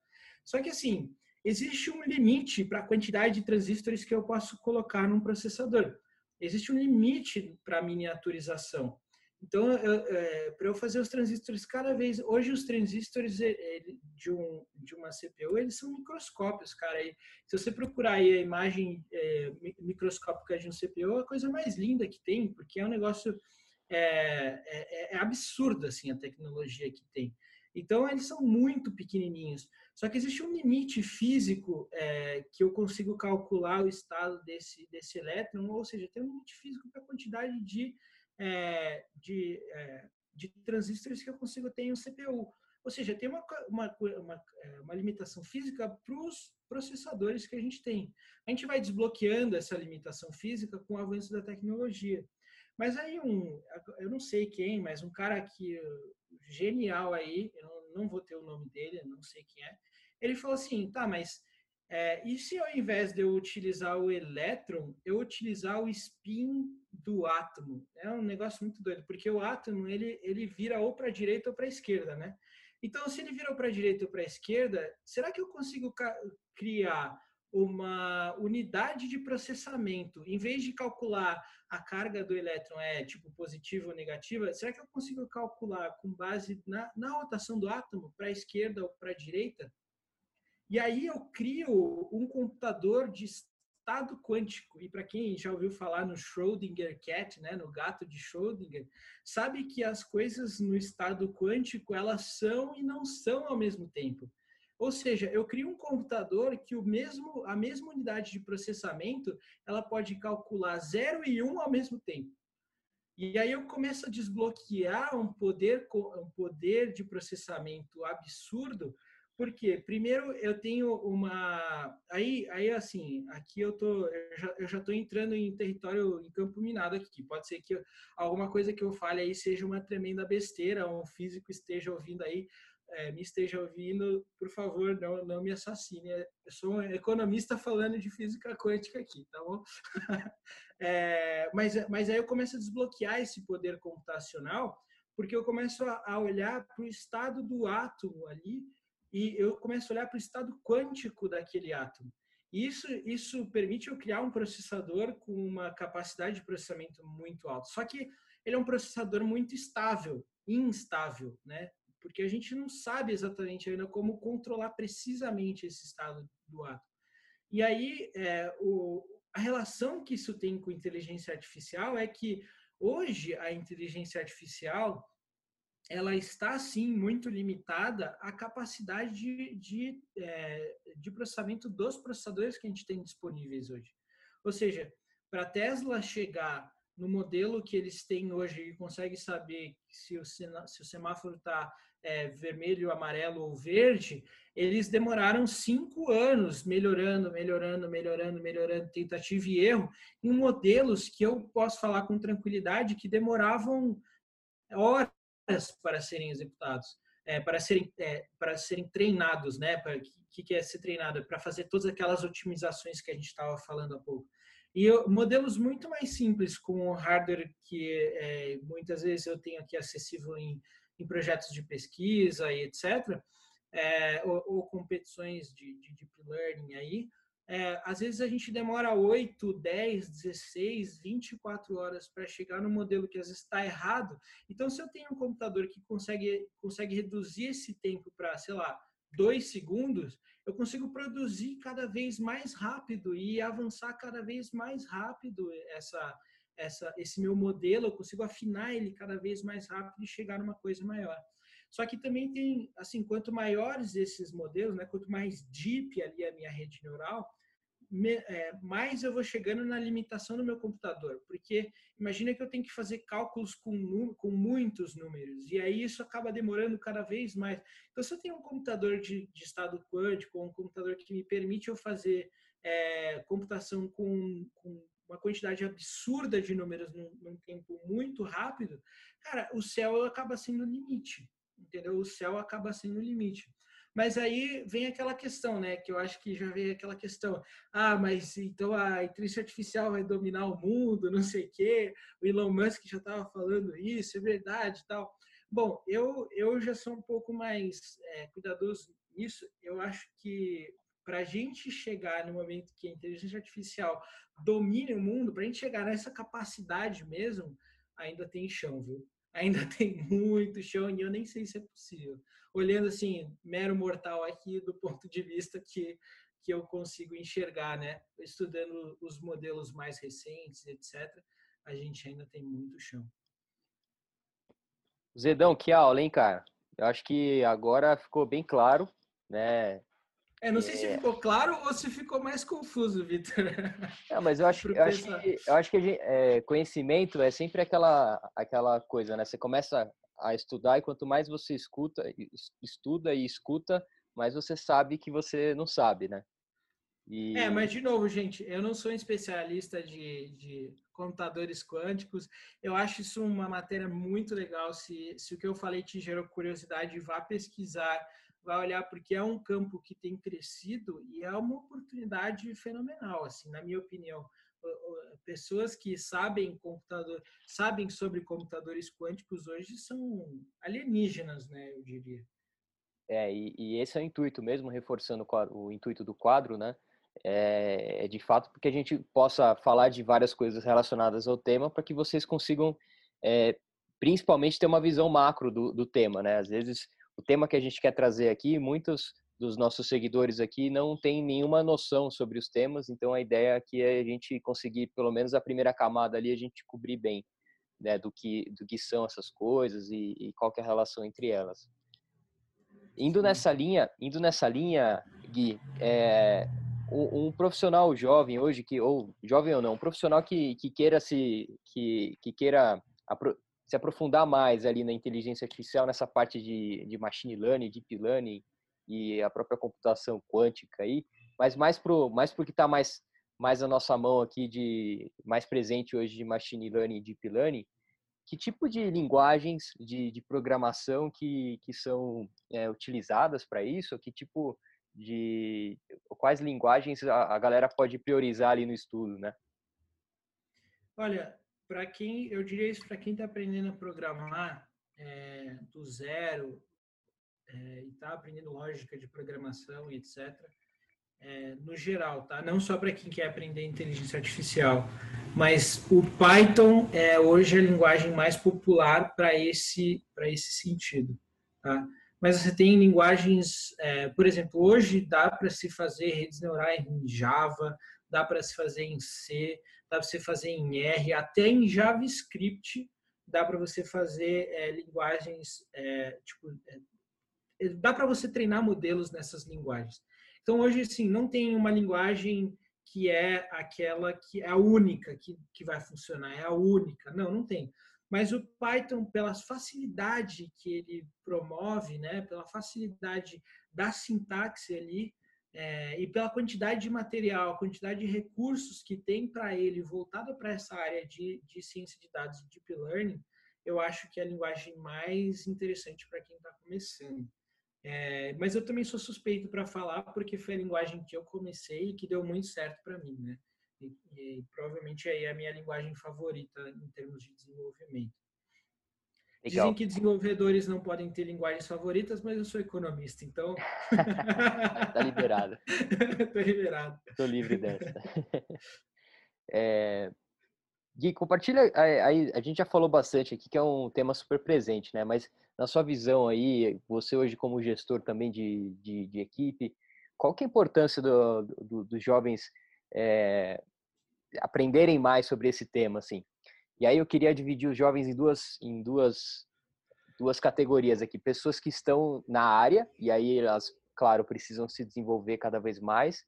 B: Só que assim, existe um limite para a quantidade de transistores que eu posso colocar num processador. Existe um limite para miniaturização. Então, é, para eu fazer os transistores cada vez... Hoje, os transistores de, um, de uma CPU, eles são microscópios, cara. E se você procurar aí a imagem é, microscópica de um CPU, é a coisa mais linda que tem, porque é um negócio... É, é, é absurdo, assim, a tecnologia que tem. Então, eles são muito pequenininhos. Só que existe um limite físico é, que eu consigo calcular o estado desse, desse elétron, ou seja, tem um limite físico para a quantidade de, é, de, é, de transistores que eu consigo ter em um CPU. Ou seja, tem uma, uma, uma, é, uma limitação física para os processadores que a gente tem. A gente vai desbloqueando essa limitação física com o avanço da tecnologia. Mas aí um, eu não sei quem, mas um cara que genial aí, eu não, não vou ter o nome dele, não sei quem é. Ele falou assim, tá, mas é, e se ao invés de eu utilizar o elétron, eu utilizar o spin do átomo? É um negócio muito doido, porque o átomo ele, ele vira ou para a direita ou para a esquerda, né? Então, se ele vira para a direita ou para a esquerda, será que eu consigo criar uma unidade de processamento, em vez de calcular a carga do elétron é tipo positiva ou negativa, será que eu consigo calcular com base na, na rotação do átomo para a esquerda ou para a direita? E aí eu crio um computador de estado quântico. E para quem já ouviu falar no Schrödinger cat, né, no gato de Schrödinger, sabe que as coisas no estado quântico elas são e não são ao mesmo tempo. Ou seja, eu crio um computador que o mesmo, a mesma unidade de processamento, ela pode calcular 0 e 1 um ao mesmo tempo. E aí eu começo a desbloquear um poder, um poder de processamento absurdo, porque primeiro eu tenho uma aí aí assim aqui eu tô eu já, tô entrando em território em campo minado aqui pode ser que alguma coisa que eu fale aí seja uma tremenda besteira um físico esteja ouvindo aí é, me esteja ouvindo, por favor, não, não me assassine. Eu sou um economista falando de física quântica aqui, tá bom? *laughs* é, mas, mas aí eu começo a desbloquear esse poder computacional, porque eu começo a, a olhar para o estado do átomo ali e eu começo a olhar para o estado quântico daquele átomo. Isso, isso permite eu criar um processador com uma capacidade de processamento muito alta. Só que ele é um processador muito estável, instável, né? Porque a gente não sabe exatamente ainda como controlar precisamente esse estado do átomo. E aí, é, o, a relação que isso tem com inteligência artificial é que hoje a inteligência artificial ela está sim muito limitada à capacidade de, de, é, de processamento dos processadores que a gente tem disponíveis hoje. Ou seja, para a Tesla chegar no modelo que eles têm hoje e consegue saber se o, se o semáforo está é, vermelho, amarelo ou verde, eles demoraram cinco anos melhorando, melhorando, melhorando, melhorando, tentativa e erro, em modelos que eu posso falar com tranquilidade que demoravam horas para serem executados, é, para, serem, é, para serem treinados, né? Para que, que é ser treinado? Para fazer todas aquelas otimizações que a gente estava falando há pouco. E eu, modelos muito mais simples, com hardware que é, muitas vezes eu tenho aqui acessível em, em projetos de pesquisa e etc., é, ou, ou, competições de, de, deep learning aí, é, às vezes a gente demora 8, 10, 16, 24 horas para chegar no modelo que às vezes está errado. Então, se eu tenho um computador que consegue, consegue reduzir esse tempo para, sei lá, dois segundos, eu consigo produzir cada vez mais rápido e avançar cada vez mais rápido essa, essa, esse meu modelo, eu consigo afinar ele cada vez mais rápido e chegar numa coisa maior. Só que também tem, assim, quanto maiores esses modelos, né, quanto mais deep ali a minha rede neural, me, é, mais eu vou chegando na limitação do meu computador, porque imagina que eu tenho que fazer cálculos com, com muitos números, e aí isso acaba demorando cada vez mais. Então, se eu tenho um computador de, de estado quântico, um computador que me permite eu fazer é, computação com, com, uma quantidade absurda de números num, num tempo muito rápido, cara, o céu acaba sendo o limite, entendeu? O céu acaba sendo o limite. Mas aí vem aquela questão, né? Que eu acho que já vem aquela questão. Ah, mas então a inteligência artificial vai dominar o mundo, não sei o quê. O Elon Musk já estava falando isso, é verdade tal. Bom, eu, eu já sou um pouco mais é, cuidadoso nisso. Eu acho que para a gente chegar no momento que a inteligência artificial domine o mundo, para a gente chegar nessa capacidade mesmo, ainda tem chão, viu? Ainda *laughs* tem muito chão e eu nem sei se é possível olhando assim, mero mortal aqui do ponto de vista que, que eu consigo enxergar, né? Estudando os modelos mais recentes, etc., a gente ainda tem muito chão.
A: Zedão, que aula, hein, cara? Eu acho que agora ficou bem claro, né?
B: É, não sei é... se ficou claro ou se ficou mais confuso, Vitor.
A: É, mas eu acho, *laughs* eu acho que, eu acho que gente, é, conhecimento é sempre aquela, aquela coisa, né? Você começa a estudar e quanto mais você escuta, estuda e escuta, mais você sabe que você não sabe, né?
B: E... É, mas de novo, gente, eu não sou um especialista de, de computadores quânticos. Eu acho isso uma matéria muito legal. Se, se o que eu falei te gerou curiosidade, vá pesquisar, vá olhar, porque é um campo que tem crescido e é uma oportunidade fenomenal, assim, na minha opinião pessoas que sabem computador, sabem sobre computadores quânticos hoje são alienígenas, né? Eu diria.
A: É, e, e esse é o intuito mesmo, reforçando o, o intuito do quadro, né? É, é, de fato porque a gente possa falar de várias coisas relacionadas ao tema para que vocês consigam, é, principalmente, ter uma visão macro do, do tema, né? Às vezes, o tema que a gente quer trazer aqui, muitos dos nossos seguidores aqui não tem nenhuma noção sobre os temas, então a ideia aqui é a gente conseguir, pelo menos a primeira camada ali, a gente cobrir bem né, do, que, do que são essas coisas e, e qual é a relação entre elas. Indo nessa linha, indo nessa linha, Gui, é, um, um, profissional jovem hoje que ou jovem ou não, um profissional que, que queira se que, que queira se aprofundar mais ali na inteligência artificial nessa parte de, de machine learning, deep learning, e a própria computação quântica aí, mas mais pro mais porque está mais mais a nossa mão aqui de mais presente hoje de machine learning e deep learning, que tipo de linguagens de, de programação que, que são é, utilizadas para isso? Que tipo de quais linguagens a, a galera pode priorizar ali no estudo, né?
B: Olha, para quem eu diria isso para quem está aprendendo a programar é, do zero é, e está aprendendo lógica de programação e etc. É, no geral, tá? Não só para quem quer aprender inteligência artificial, mas o Python é hoje a linguagem mais popular para esse para esse sentido, tá? Mas você tem linguagens, é, por exemplo, hoje dá para se fazer redes neurais em Java, dá para se fazer em C, dá para se fazer em R, até em JavaScript dá para você fazer é, linguagens é, tipo é, dá para você treinar modelos nessas linguagens. Então, hoje, assim, não tem uma linguagem que é aquela que é a única que, que vai funcionar, é a única. Não, não tem. Mas o Python, pela facilidade que ele promove, né, pela facilidade da sintaxe ali, é, e pela quantidade de material, quantidade de recursos que tem para ele voltado para essa área de, de ciência de dados e deep learning, eu acho que é a linguagem mais interessante para quem está começando. É, mas eu também sou suspeito para falar porque foi a linguagem que eu comecei e que deu muito certo para mim, né? E, e, provavelmente aí é a minha linguagem favorita em termos de desenvolvimento. Legal. Dizem que desenvolvedores não podem ter linguagens favoritas, mas eu sou economista, então. *laughs*
A: tá liberado. *laughs*
B: Tô liberado.
A: Tô livre dessa. *laughs* É... Gui, compartilha. Aí, a gente já falou bastante aqui que é um tema super presente, né? Mas na sua visão aí, você hoje como gestor também de, de, de equipe, qual que é a importância do, do, dos jovens é, aprenderem mais sobre esse tema, assim? E aí eu queria dividir os jovens em duas, em duas, duas categorias aqui. Pessoas que estão na área, e aí elas, claro, precisam se desenvolver cada vez mais,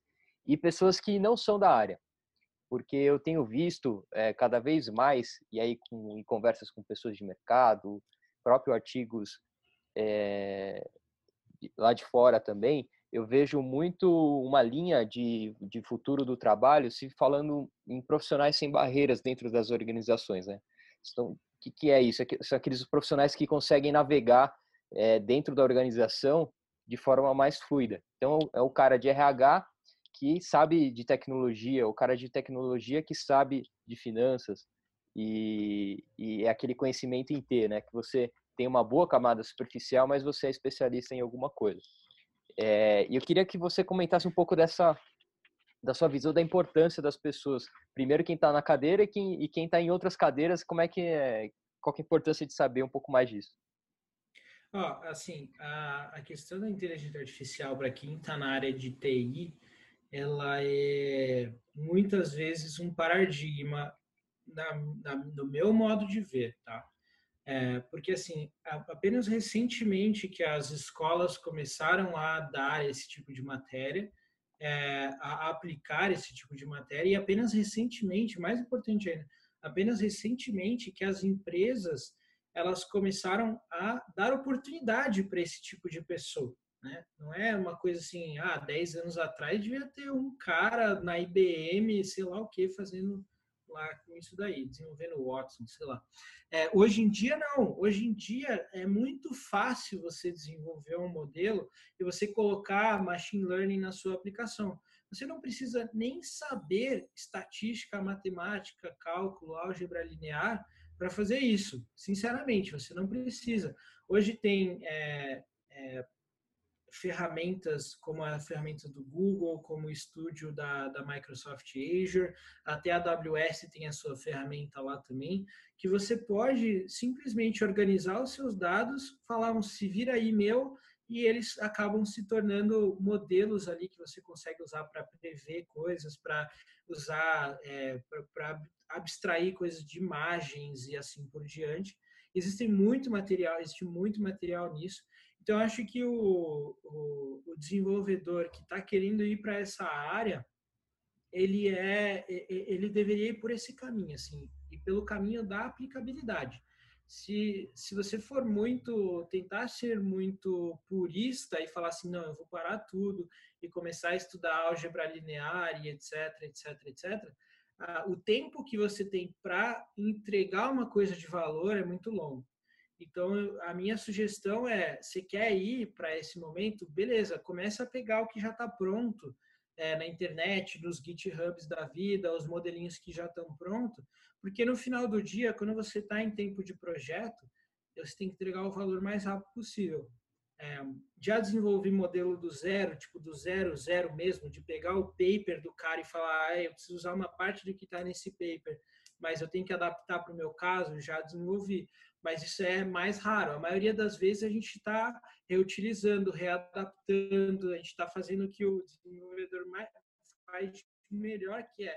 A: e pessoas que não são da área. Porque eu tenho visto é, cada vez mais, e aí com, em conversas com pessoas de mercado, próprios artigos é, lá de fora também, eu vejo muito uma linha de, de futuro do trabalho se falando em profissionais sem barreiras dentro das organizações, né? Então, o que, que é isso? São aqueles profissionais que conseguem navegar é, dentro da organização de forma mais fluida. Então, é o cara de RH que sabe de tecnologia, o cara de tecnologia que sabe de finanças e, e é aquele conhecimento inteiro, né? Que você tem uma boa camada superficial, mas você é especialista em alguma coisa. É, e eu queria que você comentasse um pouco dessa da sua visão da importância das pessoas. Primeiro quem está na cadeira e quem e quem está em outras cadeiras, como é que é, qual que é a importância de saber um pouco mais disso?
B: oh, assim, a, a questão da inteligência artificial para quem está na área de TI, ela é muitas vezes um paradigma na, na, no meu modo de ver, tá? É, porque, assim, apenas recentemente que as escolas começaram a dar esse tipo de matéria, é, a aplicar esse tipo de matéria, e apenas recentemente, mais importante ainda, apenas recentemente que as empresas elas começaram a dar oportunidade para esse tipo de pessoa. Né? Não é uma coisa assim, ah, 10 anos atrás devia ter um cara na IBM, sei lá o que, fazendo lá com isso daí, desenvolvendo o Watson, sei lá. É, hoje em dia, não. Hoje em dia é muito fácil você desenvolver um modelo e você colocar machine learning na sua aplicação. Você não precisa nem saber estatística, matemática, cálculo, álgebra linear para fazer isso. Sinceramente, você não precisa. Hoje tem é, é, ferramentas como a ferramenta do Google, como o estúdio da, da Microsoft Azure, até a AWS tem a sua ferramenta lá também, que você pode simplesmente organizar os seus dados, falar um se vira aí meu, e eles acabam se tornando modelos ali que você consegue usar para prever coisas, para usar, é, para abstrair coisas de imagens e assim por diante. Existem muito material, existe muito material nisso. Então, acho que o, o, o desenvolvedor que está querendo ir para essa área, ele é, ele deveria ir por esse caminho, assim, e pelo caminho da aplicabilidade. Se, se você for muito, tentar ser muito purista e falar assim, não, eu vou parar tudo e começar a estudar álgebra linear e etc, etc, etc, ah, o tempo que você tem para entregar uma coisa de valor é muito longo. Então, a minha sugestão é, você quer ir para esse momento, beleza, começa a pegar o que já está pronto é, na internet, nos GitHubs da vida, os modelinhos que já estão prontos, porque no final do dia, quando você está em tempo de projeto, você tem que entregar o valor mais rápido possível. É, já desenvolvi modelo do zero, tipo do zero, zero mesmo, de pegar o paper do cara e falar, ah, eu preciso usar uma parte do que está nesse paper, mas eu tenho que adaptar para o meu caso, já desenvolvi mas isso é mais raro. A maioria das vezes a gente está reutilizando, readaptando, a gente está fazendo o que o desenvolvedor mais faz melhor, que é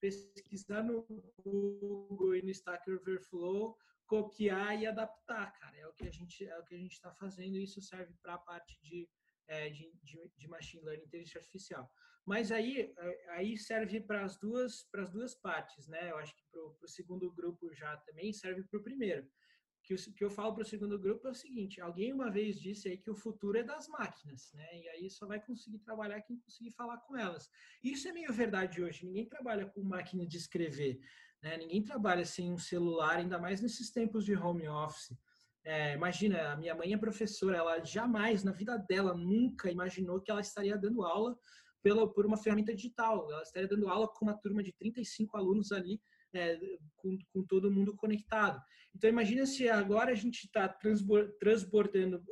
B: pesquisar no Google e no Stack Overflow, copiar e adaptar, cara. É o que a gente é o que a gente está fazendo. E isso serve para a parte de, é, de, de, de machine learning, inteligência artificial. Mas aí, aí serve para as duas, para as duas partes, né? Eu acho que para o segundo grupo já também serve para o primeiro. Que, o, que eu falo para o segundo grupo é o seguinte: alguém uma vez disse aí que o futuro é das máquinas, né? E aí só vai conseguir trabalhar quem conseguir falar com elas. Isso é meio verdade hoje. Ninguém trabalha com máquina de escrever, né? Ninguém trabalha sem um celular, ainda mais nesses tempos de home office. É, imagina, a minha mãe é professora, ela jamais na vida dela nunca imaginou que ela estaria dando aula pela, por uma ferramenta digital. Ela estaria dando aula com uma turma de 35 alunos ali é, com, com, todo mundo conectado. Então, imagina se agora a gente está transbordando,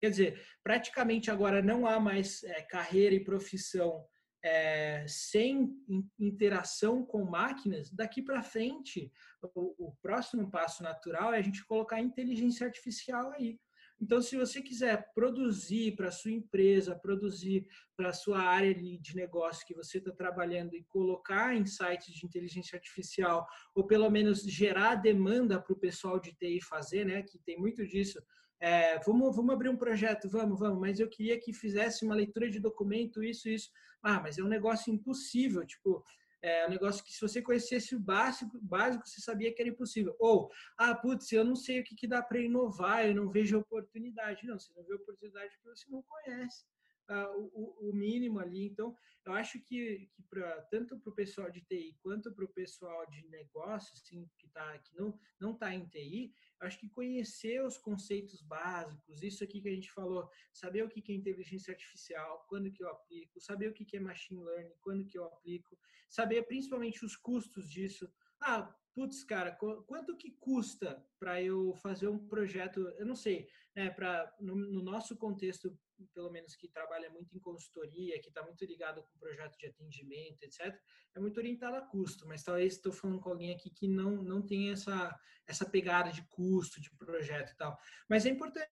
B: quer dizer, praticamente agora não há mais é, carreira e profissão é, sem interação com máquinas, daqui para frente, o, o, próximo passo natural é a gente colocar inteligência artificial aí. Então, se você quiser produzir para sua empresa, produzir para sua área de negócio que você está trabalhando e colocar em sites de inteligência artificial, ou pelo menos gerar demanda para o pessoal de TI fazer, né? Que tem muito disso. É, vamos, vamos abrir um projeto, vamos, vamos, mas eu queria que fizesse uma leitura de documento, isso, isso. Ah, mas é um negócio impossível, tipo, é um negócio que se você conhecesse o básico, básico, você sabia que era impossível. Ou, ah, putz, eu não sei o que, que dá para inovar, eu não vejo oportunidade. Não, você não vê oportunidade porque você não conhece uh, o, o, mínimo ali. Então, eu acho que, que pra, tanto para o pessoal de TI quanto para o pessoal de negócio, assim, que, tá, que não está em TI, acho que conhecer os conceitos básicos, isso aqui que a gente falou, saber o que é inteligência artificial, quando que eu aplico, saber o que é machine learning, quando que eu aplico, saber principalmente os custos disso. Ah, putz, cara, quanto que custa para eu fazer um projeto? Eu não sei, né? Para no, no, nosso contexto, pelo menos que trabalha muito em consultoria, que está muito ligado com projeto de atendimento, etc., é muito orientado a custo. Mas talvez estou falando com alguém aqui que não não tem essa essa pegada de custo de projeto e tal. Mas é importante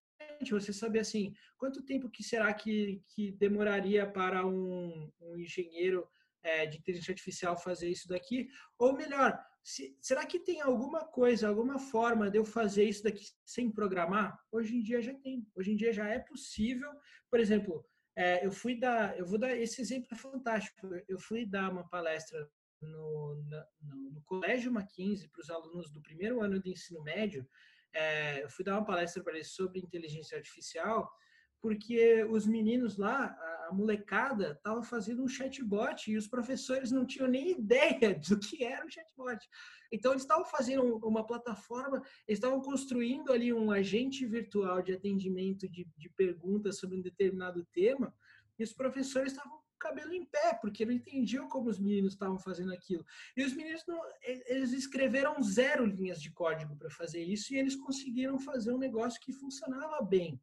B: você saber assim quanto tempo que será que, que demoraria para um, um engenheiro é, de inteligência artificial fazer isso daqui ou melhor se, será que tem alguma coisa, alguma forma de eu fazer isso daqui sem programar? Hoje em dia já tem. Hoje em dia já é possível. Por exemplo, é, eu fui dar, eu vou dar esse exemplo é fantástico. Eu fui dar uma palestra no, no, no Colégio Mackenzie para os alunos do primeiro ano de ensino médio. É, eu fui dar uma palestra para eles sobre inteligência artificial porque os meninos lá, a molecada, estava fazendo um chatbot e os professores não tinham nem ideia *laughs* do que era um chatbot. Então, eles estavam fazendo uma plataforma, estavam construindo ali um agente virtual de atendimento de, de perguntas sobre um determinado tema e os professores estavam cabelo em pé, porque não entendiam como os meninos estavam fazendo aquilo. E os meninos, não, eles escreveram zero linhas de código para fazer isso e eles conseguiram fazer um negócio que funcionava bem.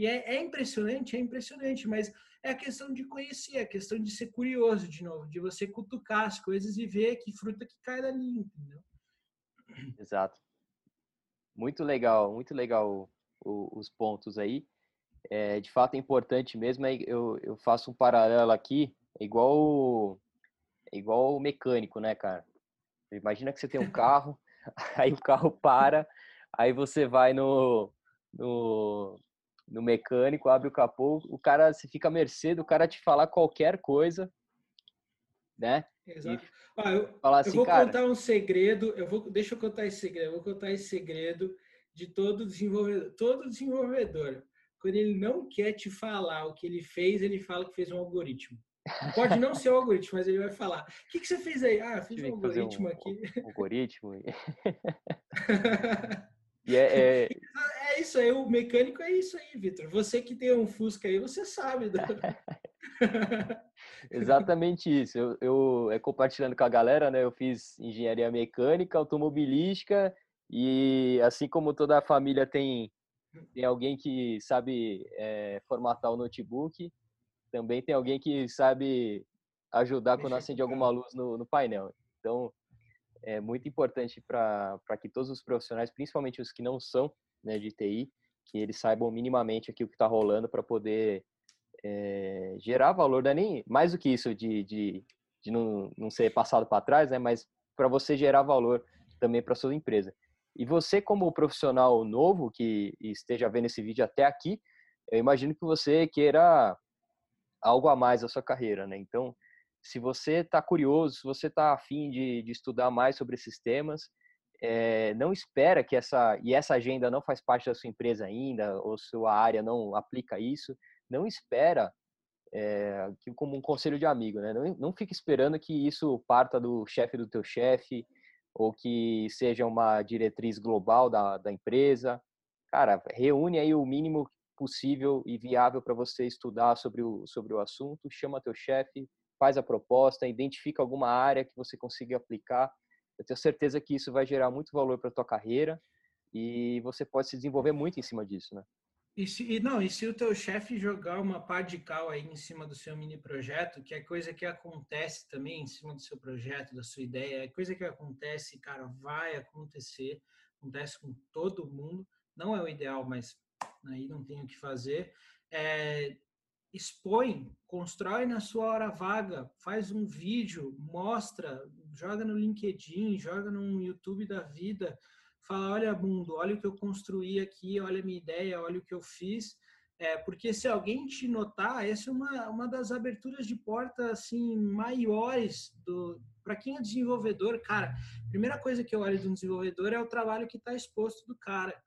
B: E é, é, impressionante, é impressionante, mas é a questão de conhecer, é a questão de ser curioso de novo, de você cutucar as coisas e ver que fruta que cai dali, entendeu?
A: Exato. Muito legal, muito legal o, os pontos aí. É, de fato é importante mesmo, eu, eu faço um paralelo aqui, é igual, é igual o mecânico, né, cara? Imagina que você tem um carro, *laughs* aí o carro para, aí você vai no, no, no mecânico, abre o capô, o cara, se fica à mercê do cara te falar qualquer coisa, né?
B: Exato. Ah, eu, assim, eu, vou cara... contar um segredo, eu vou, deixa eu contar esse segredo, eu vou contar esse segredo de todo desenvolvedor, todo desenvolvedor. Quando ele não quer te falar o que ele fez, ele fala que fez um algoritmo. Pode não ser um algoritmo, mas ele vai falar. O que, que você fez aí? Ah, fiz um algoritmo um, aqui.
A: Um algoritmo. *laughs* *laughs* E é,
B: é... é isso aí, o mecânico é isso aí, Vitor. Você que tem um Fusca aí, você sabe. *laughs*
A: Exatamente isso. Eu, eu é, compartilhando com a galera, né? Eu fiz engenharia mecânica, automobilística e assim como toda a família tem tem alguém que sabe é, formatar o notebook, também tem alguém que sabe ajudar quando acende alguma luz no, no painel. Então, é muito importante para que todos os profissionais, principalmente os que não são né, de TI, que eles saibam minimamente aqui o que está rolando para poder é, gerar valor, não é nem mais do que isso de, de, de não, não ser passado para trás, né, mas para você gerar valor também para sua empresa. E você, como profissional novo que esteja vendo esse vídeo até aqui, eu imagino que você queira algo a mais da sua carreira, né? Então, se você está curioso, se você está afim de, de estudar mais sobre esses temas, é, não espera que essa e essa agenda não faz parte da sua empresa ainda ou sua área não aplica isso, não espera é, que como um conselho de amigo, né? Não, não fique esperando que isso parta do chefe do teu chefe ou que seja uma diretriz global da, da empresa. Cara, reúne aí o mínimo possível e viável para você estudar sobre o, sobre o assunto, chama teu chefe, faz a proposta, identifica alguma área que você consiga aplicar. Eu tenho certeza que isso vai gerar muito valor para a tua carreira e você pode se desenvolver muito em cima disso, né?
B: E, se, e não, e se o teu chefe jogar uma pá de cal aí em cima do seu mini projeto, que é coisa que acontece também em cima do seu projeto, da sua ideia, é coisa que acontece, cara, vai acontecer, acontece com todo mundo, não é o ideal, mas aí não tem o que fazer. É, expõe, constrói na sua hora vaga, faz um vídeo, mostra, joga no LinkedIn, joga no YouTube da vida, fala, olha mundo, olha o que eu construí aqui, olha a minha ideia, olha o que eu fiz, é, porque se alguém te notar, essa é uma, uma das aberturas de porta assim maiores do para quem é desenvolvedor, cara. Primeira coisa que eu olho de um desenvolvedor é o trabalho que está exposto do cara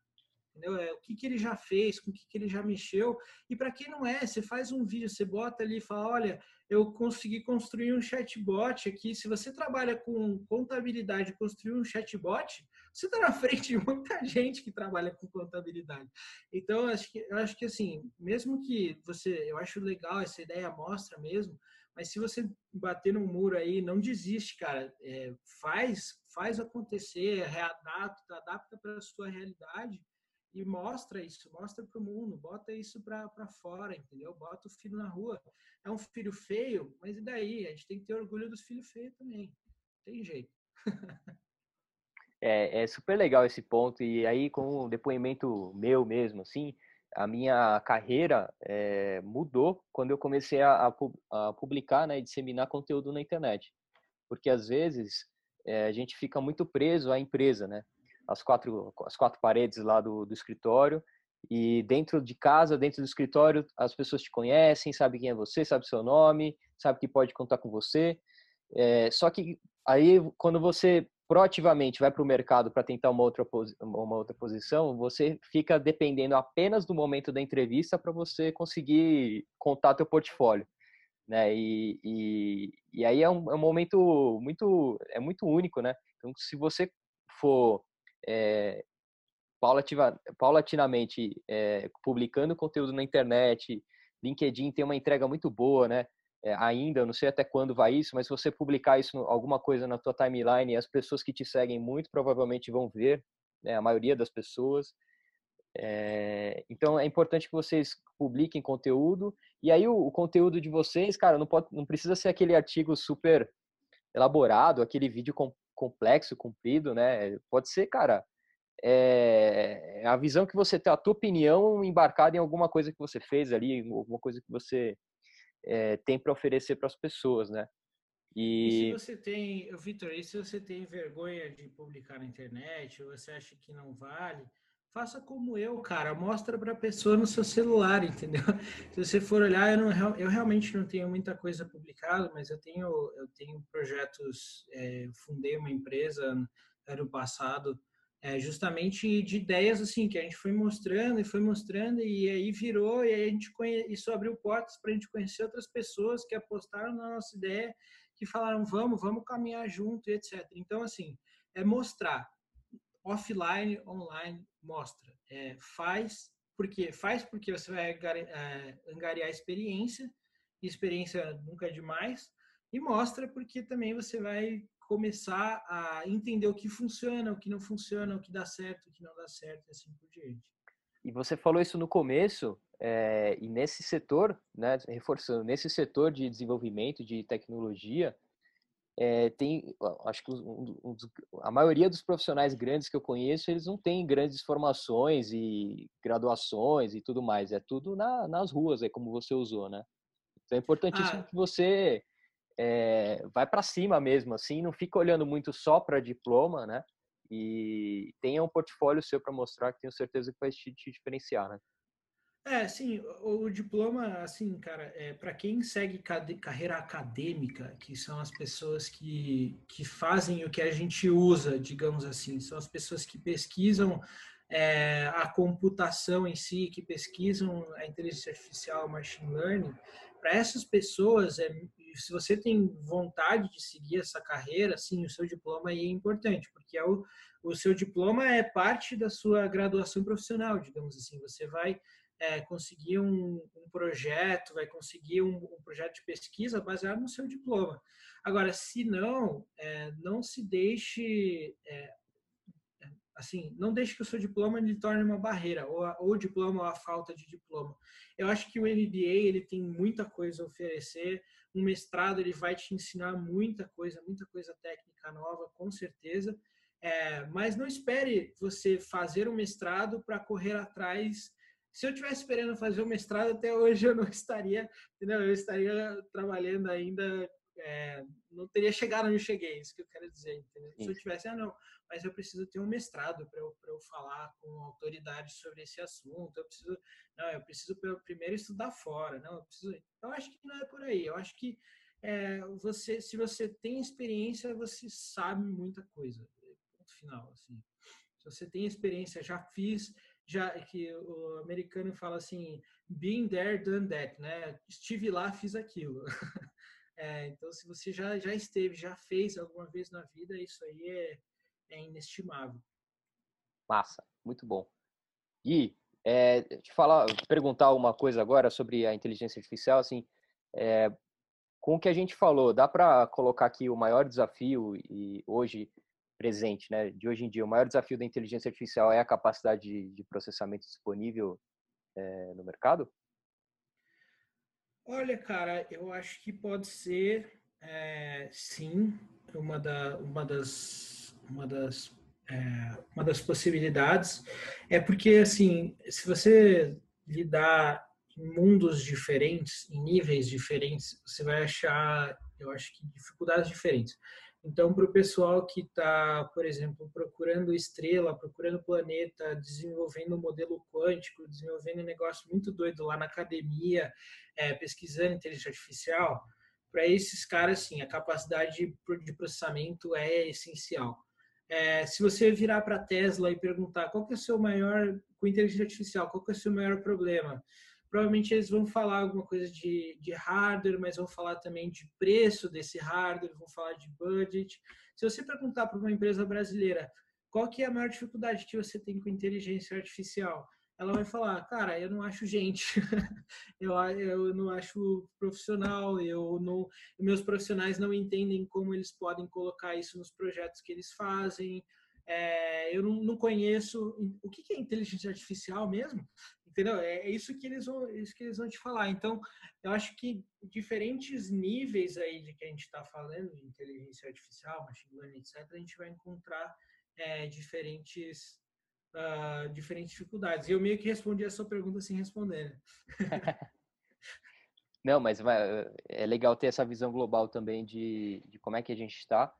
B: entendeu? É o que, que ele já fez, com o que, que ele já mexeu. E para quem não é, você faz um vídeo, você bota ali e fala, olha, eu consegui construir um chatbot aqui. Se você trabalha com contabilidade, construir um chatbot, você está na frente de muita gente que trabalha com contabilidade. Então, acho que, eu acho que assim, mesmo que você, eu acho legal essa ideia mostra mesmo, mas se você bater no muro aí, não desiste, cara. É, faz, faz acontecer, readapta, adapta para a sua realidade e mostra isso, mostra para o mundo, bota isso para fora, entendeu? Bota o filho na rua. É um filho feio, mas e daí? A gente tem que ter orgulho dos filhos feios também. Tem jeito. *laughs*
A: é, é super legal esse ponto. E aí, com o depoimento meu mesmo, assim, a minha carreira é, mudou quando eu comecei a, a, publicar né, e disseminar conteúdo na internet. Porque às vezes é, a gente fica muito preso à empresa, né? As quatro, as quatro paredes lá do, do escritório. E dentro de casa, dentro do escritório, as pessoas te conhecem, sabem quem é você, sabe seu nome, sabe que pode contar com você. É, só que aí, quando você proativamente vai para o mercado para tentar uma outra, uma outra posição, você fica dependendo apenas do momento da entrevista para você conseguir contar teu portfólio. Né? E, e, e aí é um, é um momento muito, é muito único, né? Então, se você for é, paulativa, paulatinamente é, publicando conteúdo na internet, LinkedIn tem uma entrega muito boa, né? É, ainda, não sei até quando vai isso, mas se você publicar isso, alguma coisa na tua timeline, as pessoas que te seguem muito provavelmente vão ver, né? A maioria das pessoas. É, então é importante que vocês publiquem conteúdo e aí o, o, conteúdo de vocês, cara, não pode, não precisa ser aquele artigo super elaborado, aquele vídeo com, complexo, comprido, né? Pode ser, cara, é a visão que você tem, a tua opinião embarcada em alguma coisa que você fez ali, alguma coisa que você é, tem para oferecer para as pessoas, né?
B: E... e se você tem, Vitor, e se você tem vergonha de publicar na internet, ou você acha que não vale, faça como eu, cara, mostra para a pessoa no seu celular, entendeu? *laughs* Se você for olhar, eu, não, eu realmente não tenho muita coisa publicada, mas eu tenho, eu tenho projetos, é, fundei uma empresa ano passado, é, justamente de ideias assim que a gente foi mostrando e foi mostrando e aí virou e aí a gente conhe... isso abriu portas para a gente conhecer outras pessoas que apostaram na nossa ideia, que falaram vamos, vamos caminhar junto e etc. Então assim é mostrar offline, online, mostra. É, faz porque faz porque você vai é, angariar experiência, e experiência nunca é demais, e mostra porque também você vai começar a entender o que funciona, o que não funciona, o que dá certo, o que não dá certo, e assim por diante.
A: E você falou isso no começo, é, e nesse setor, né, reforçando, nesse setor de desenvolvimento de tecnologia, é, tem, acho que um, um, a maioria dos profissionais grandes que eu conheço, eles não têm grandes formações e graduações e tudo mais. É tudo na, nas ruas, é como você usou, né? Então é importantíssimo ah. que você é, vai para cima mesmo, assim, não fica olhando muito só para diploma, né? E tenha um portfólio seu para mostrar que tenho certeza que vai te, te diferenciar, né?
B: É, sim, o, o diploma, assim, cara, é, para quem segue carreira acadêmica, que são as pessoas que, que fazem o que a gente usa, digamos assim, são as pessoas que pesquisam é, a computação em si, que pesquisam a inteligência artificial, machine learning, para essas pessoas, é, se você tem vontade de seguir essa carreira, sim, o seu diploma é importante, porque é o, o seu diploma é parte da sua graduação profissional, digamos assim, você vai é, conseguir um, um, projeto, vai conseguir um, um, projeto de pesquisa baseado no seu diploma. Agora, se não, é, não se deixe, é, assim, não deixe que o seu diploma lhe torne uma barreira, ou, a, ou o diploma ou a falta de diploma. Eu acho que o MBA ele tem muita coisa a oferecer, um mestrado ele vai te ensinar muita coisa, muita coisa técnica nova, com certeza. É, mas não espere você fazer um mestrado para correr atrás se eu tivesse esperando fazer o mestrado até hoje eu não *laughs* estaria, entendeu? Eu estaria trabalhando ainda, é, não teria chegado onde eu cheguei, isso que eu quero dizer, entendeu? Se eu tivesse, ah, não, mas eu preciso ter um mestrado para eu, eu falar com autoridade sobre esse assunto, eu preciso, não, eu preciso primeiro estudar fora, não, eu preciso, eu acho que não é por aí, eu acho que é, você, se você tem experiência, você sabe muita coisa, ponto final, assim. Se você tem experiência, já fiz, já que o americano fala assim, being there, done that, né? Estive lá, fiz aquilo. *laughs* é, então, se você já, já esteve, já fez alguma vez na vida, isso aí é, é inestimável.
A: Massa, muito bom. Gui, é, te falar, perguntar uma coisa agora sobre a inteligência artificial, assim, é, com o que a gente falou, dá para colocar aqui o maior desafio e hoje presente, né, de hoje em dia, o maior desafio da inteligência artificial é a capacidade de, processamento disponível é, no mercado?
B: Olha, cara, eu acho que pode ser, é, sim, uma, da, uma das, uma das, é, uma das possibilidades. É porque, assim, se você lidar em mundos diferentes, em níveis diferentes, você vai achar, eu acho que dificuldades diferentes. Então, para o pessoal que está, por exemplo, procurando estrela, procurando planeta, desenvolvendo um modelo quântico, desenvolvendo um negócio muito doido lá na academia, é, pesquisando inteligência artificial, para esses caras, sim, a capacidade de processamento é essencial. É, se você virar para a Tesla e perguntar qual que é o seu maior, com inteligência artificial, qual que é o seu maior problema? Provavelmente eles vão falar alguma coisa de, de hardware, mas vão falar também de preço desse hardware, vão falar de budget. Se você perguntar para uma empresa brasileira qual que é a maior dificuldade que você tem com inteligência artificial, ela vai falar, cara, eu não acho gente, *laughs* eu, eu não acho profissional, eu não, meus profissionais não entendem como eles podem colocar isso nos projetos que eles fazem, é, eu não, não, conheço o que, que é inteligência artificial mesmo entendeu? É, é isso que eles vão, isso que eles vão te falar. Então, eu acho que diferentes níveis aí de que a gente está falando, de inteligência artificial, machine learning, etc., a gente vai encontrar é, diferentes uh, diferentes dificuldades. E eu meio que respondi a sua pergunta sem responder. Né? *laughs*
A: Não, mas é legal ter essa visão global também de, de como é que a gente está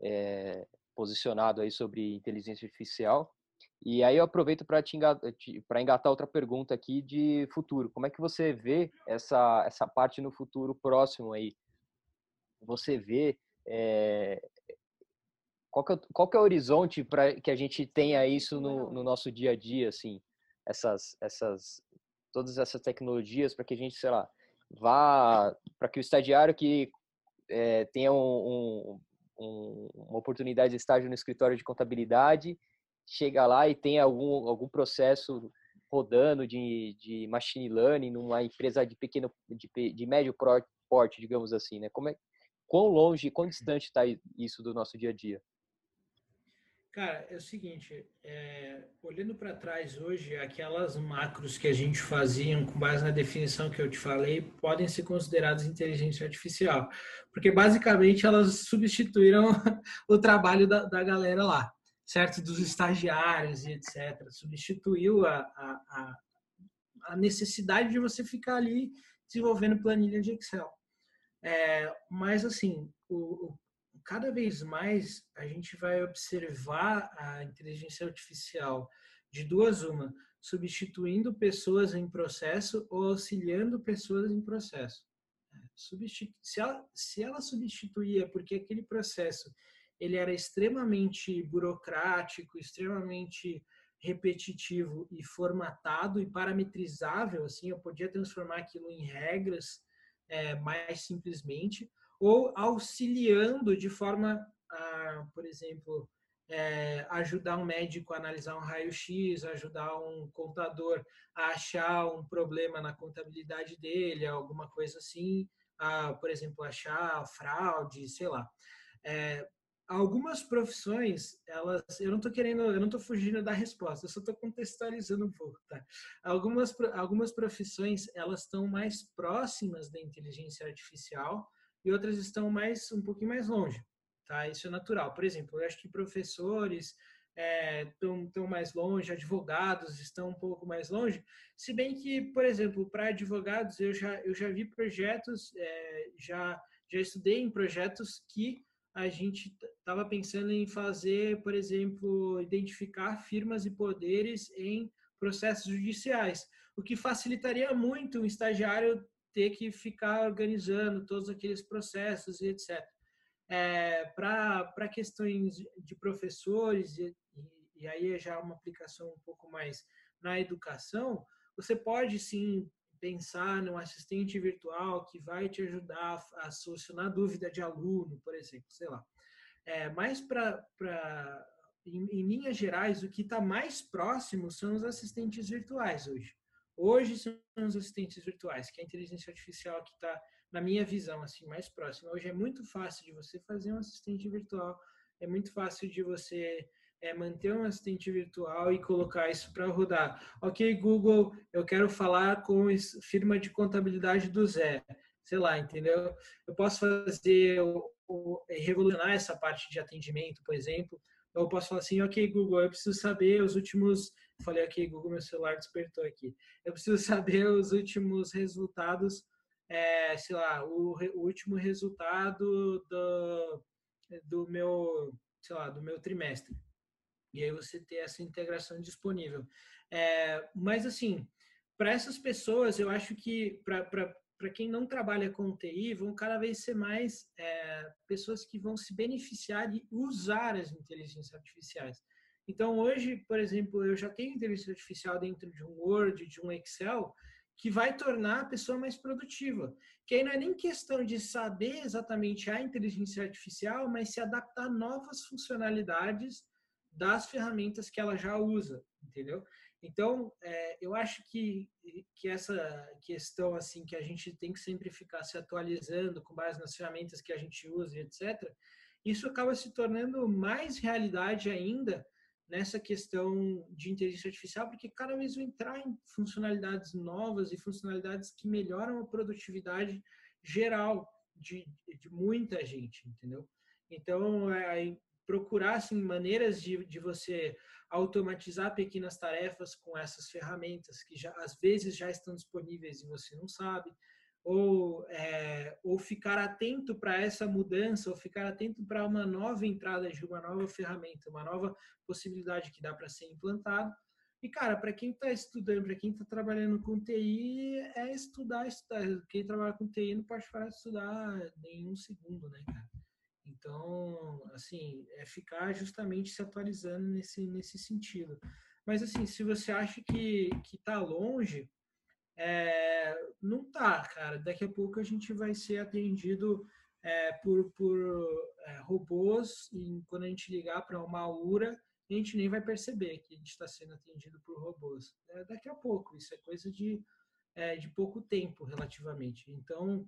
A: é, posicionado aí sobre inteligência artificial e aí eu aproveito para para engatar outra pergunta aqui de futuro. Como é que você vê essa essa parte no futuro próximo aí? Você vê é, qual, que é, qual que é o horizonte para que a gente tenha isso no, no, nosso dia a dia, assim, essas essas todas essas tecnologias para que a gente, sei lá, vá para que o estagiário que é, tenha um, um, uma oportunidade de estágio no escritório de contabilidade chega lá e tem algum, algum processo rodando de, de machine learning numa empresa de pequeno, de, de médio porte, digamos assim, né? Como é, quão longe, quão distante está isso do nosso dia a dia?
B: Cara, é o seguinte, é, olhando para trás hoje, aquelas macros que a gente fazia com base na definição que eu te falei, podem ser consideradas inteligência artificial, porque basicamente elas substituíram *laughs* o trabalho da, da galera lá certo? Dos estagiários e etc. Substituiu a, a, a necessidade de você ficar ali desenvolvendo planilha de Excel. É, mas, assim, o, o, cada vez mais a gente vai observar a inteligência artificial de duas uma, substituindo pessoas em processo ou auxiliando pessoas em processo. É, se ela, se ela substituía porque aquele processo ele era extremamente burocrático, extremamente repetitivo e formatado e parametrizável, assim, eu podia transformar aquilo em regras é, mais simplesmente, ou auxiliando de forma, a, por exemplo, é, ajudar um médico a analisar um raio-x, ajudar um contador a achar um problema na contabilidade dele, alguma coisa assim, a, por exemplo, achar fraude, sei lá. É, algumas profissões, elas, eu não estou querendo, eu não estou fugindo da resposta, eu só estou contextualizando um pouco, tá? Algumas, algumas profissões, elas estão mais próximas da inteligência artificial e outras estão mais, um pouquinho mais longe, tá? Isso é natural. Por exemplo, eu acho que professores estão é, mais longe, advogados estão um pouco mais longe, se bem que, por exemplo, para advogados, eu já, eu já vi projetos, é, já, já estudei em projetos que a gente estava pensando em fazer, por exemplo, identificar firmas e poderes em processos judiciais, o que facilitaria muito o estagiário ter que ficar organizando todos aqueles processos e etc. É, Para questões de professores, e, e aí é já uma aplicação um pouco mais na educação, você pode sim pensar num assistente virtual que vai te ajudar a solucionar dúvida de aluno, por exemplo, sei lá. É, mas para em, em linhas gerais, o que está mais próximo são os assistentes virtuais hoje. Hoje são os assistentes virtuais, que é a inteligência artificial que está, na minha visão, assim, mais próxima. Hoje é muito fácil de você fazer um assistente virtual, é muito fácil de você é manter um assistente virtual e colocar isso para rodar. Ok, Google, eu quero falar com firma de contabilidade do Zé. Sei lá, entendeu? Eu posso fazer, revolucionar essa parte de atendimento, por exemplo. Eu posso falar assim, ok, Google, eu preciso saber os últimos. Falei, ok, Google, meu celular despertou aqui. Eu preciso *laughs* saber os últimos resultados, é, sei lá, o, o último resultado do, do meu, sei lá, do meu trimestre e aí você ter essa integração disponível. É, mas, assim, para essas pessoas, eu acho que para quem não trabalha com TI, vão cada vez ser mais é, pessoas que vão se beneficiar de usar as inteligências artificiais. Então, hoje, por exemplo, eu já tenho inteligência artificial dentro de um Word, de um Excel, que vai tornar a pessoa mais produtiva. Que aí não é nem questão de saber exatamente a inteligência artificial, mas se adaptar a novas funcionalidades das ferramentas que ela já usa, entendeu? Então, é, eu acho que, que essa questão assim que a gente tem que sempre ficar se atualizando com base nas ferramentas que a gente usa, etc. Isso acaba se tornando mais realidade ainda nessa questão de inteligência artificial, porque cada vez vai entrar em funcionalidades novas e funcionalidades que melhoram a produtividade geral de, de muita gente, entendeu? Então, é, procurar assim, maneiras de, de você automatizar pequenas tarefas com essas ferramentas que já às vezes já estão disponíveis e você não sabe, ou, é, ou ficar atento para essa mudança, ou ficar atento para uma nova entrada de uma nova ferramenta, uma nova possibilidade que dá para ser implantado. E, cara, para quem está estudando, para quem está trabalhando com TI, é estudar, estudar. Quem trabalha com TI não pode parar de estudar nem um segundo, né, cara? Então, assim, é ficar justamente se atualizando nesse, nesse sentido. Mas, assim, se você acha que, que tá longe, é, não tá, cara. Daqui a pouco a gente vai ser atendido é, por, por é, robôs e quando a gente ligar para uma URA, a gente nem vai perceber que a gente está sendo atendido por robôs. É, daqui a pouco, isso é coisa de, é, de pouco tempo, relativamente. Então,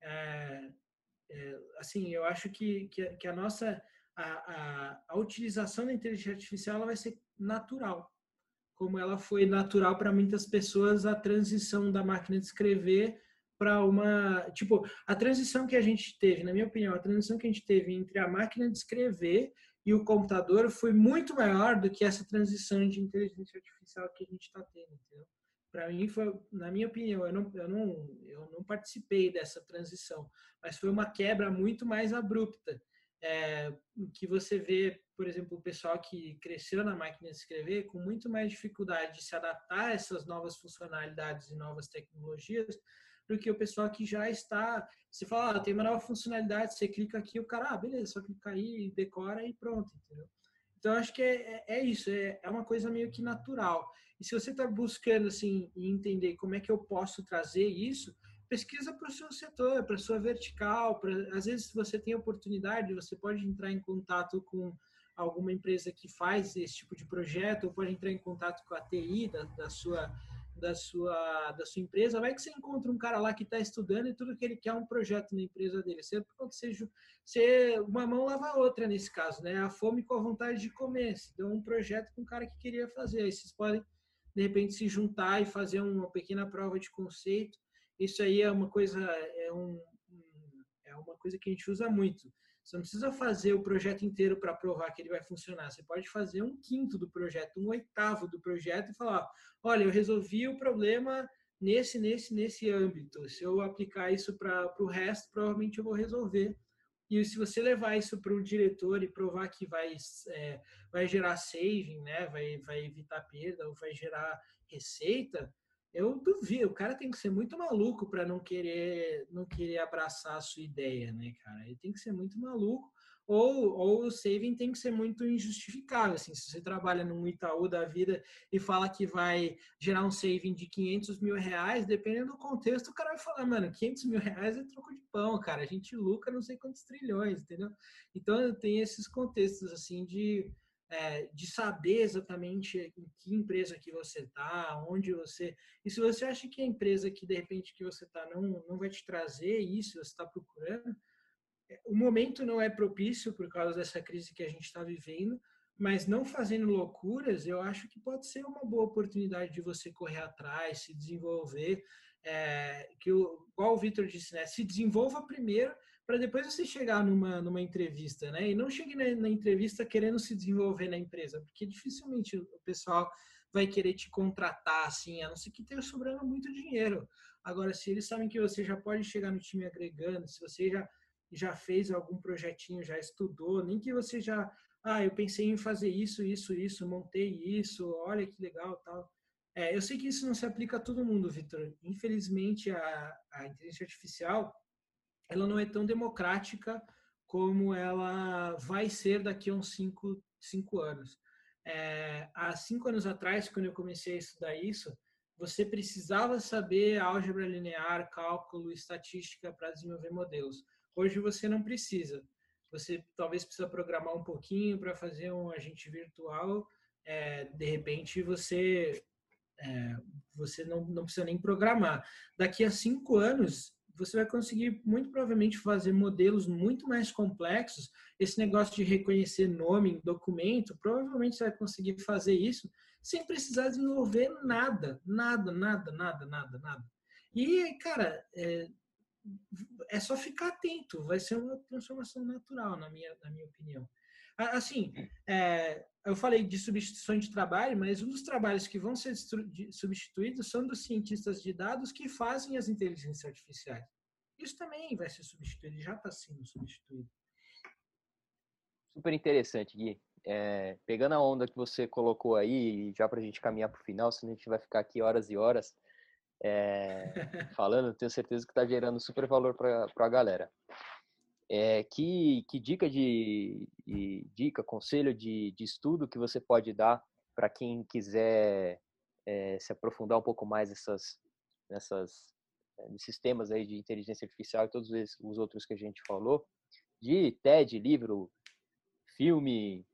B: é, é, assim, eu acho que, que, que a nossa a, a, a, utilização da inteligência artificial ela vai ser natural, como ela foi natural para muitas pessoas a transição da máquina de escrever para uma tipo a transição que a gente teve, na minha opinião, a transição que a gente teve entre a máquina de escrever e o computador foi muito maior do que essa transição de inteligência artificial que a gente está tendo, entendeu? Para mim foi, na minha opinião, eu não, eu não, eu não participei dessa transição, mas foi uma quebra muito mais abrupta, é, que você vê, por exemplo, o pessoal que cresceu na máquina de escrever com muito mais dificuldade de se adaptar a essas novas funcionalidades e novas tecnologias do que o pessoal que já está. Você fala, ah, tem uma nova funcionalidade, você clica aqui, o cara, ah, beleza, só clicar aí, decora e pronto, entendeu? Então, acho que é, é, é isso, é, é uma coisa meio que natural. E se você está buscando assim entender como é que eu posso trazer isso, pesquisa para o seu setor, para sua vertical. Pra, às vezes, se você tem oportunidade, você pode entrar em contato com alguma empresa que faz esse tipo de projeto, ou pode entrar em contato com a TI da, da sua da sua da sua empresa, vai que você encontra um cara lá que está estudando e tudo que ele quer é um projeto na empresa dele. Sempre acontecer ser uma mão lava a outra nesse caso, né? A fome com a vontade de comer. Deu um projeto com um cara que queria fazer, aí vocês podem de repente se juntar e fazer uma pequena prova de conceito. Isso aí é uma coisa é um é uma coisa que a gente usa muito. Você não precisa fazer o projeto inteiro para provar que ele vai funcionar. Você pode fazer um quinto do projeto, um oitavo do projeto e falar: olha, eu resolvi o problema nesse, nesse, nesse âmbito. Se eu aplicar isso para o resto, provavelmente eu vou resolver. E se você levar isso para o diretor e provar que vai, é, vai gerar saving, né, vai, vai evitar perda ou vai gerar receita, eu duvido, o cara tem que ser muito maluco para não querer não querer abraçar a sua ideia, né, cara? Ele tem que ser muito maluco ou, ou o saving tem que ser muito injustificável, assim, se você trabalha num Itaú da vida e fala que vai gerar um saving de 500 mil reais, dependendo do contexto, o cara vai falar, mano, 500 mil reais é troco de pão, cara, a gente lucra não sei quantos trilhões, entendeu? Então, tem esses contextos, assim, de é, de saber exatamente em que empresa que você está, onde você. E se você acha que a empresa que de repente que você está não, não vai te trazer isso, você está procurando, o momento não é propício por causa dessa crise que a gente está vivendo, mas não fazendo loucuras, eu acho que pode ser uma boa oportunidade de você correr atrás, se desenvolver. É, que o, igual o Vitor disse, né? Se desenvolva primeiro para depois você chegar numa, numa entrevista, né? E não chegue na, na, entrevista querendo se desenvolver na empresa, porque dificilmente o pessoal vai querer te contratar assim, a não ser que tenha sobrando muito dinheiro. Agora, se eles sabem que você já pode chegar no time agregando, se você já, já fez algum projetinho, já estudou, nem que você já, ah, eu pensei em fazer isso, isso, isso, montei isso, olha que legal, tal. É, eu sei que isso não se aplica a todo mundo, Vitor. Infelizmente, a, a inteligência artificial ela não é tão democrática como ela vai ser daqui a uns cinco, cinco anos. É, há cinco anos atrás, quando eu comecei a estudar isso, você precisava saber álgebra linear, cálculo, estatística para desenvolver modelos. Hoje você não precisa. Você talvez precisa programar um pouquinho para fazer um agente virtual. É, de repente você é, você não, não precisa nem programar. Daqui a cinco anos você vai conseguir muito provavelmente fazer modelos muito mais complexos. Esse negócio de reconhecer nome em documento, provavelmente você vai conseguir fazer isso sem precisar desenvolver nada, nada, nada, nada, nada, nada. E, cara, é, é só ficar atento, vai ser uma transformação natural, na minha, na minha opinião. Assim, é, eu falei de substituição de trabalho, mas um dos trabalhos que vão ser substituídos são dos cientistas de dados que fazem as inteligências artificiais. Isso também vai ser substituído, já está sendo substituído.
A: Super interessante, Gui. É, pegando a onda que você colocou aí, já para a gente caminhar para o final, senão a gente vai ficar aqui horas e horas é, falando, tenho certeza que está gerando super valor para a galera. É, que, que dica de, de, dica, conselho de, de estudo que você pode dar para quem quiser é, se aprofundar um pouco mais nessas, nessas eh, nesses temas aí de inteligência artificial e todos os outros que a gente falou, de TED, livro, filme,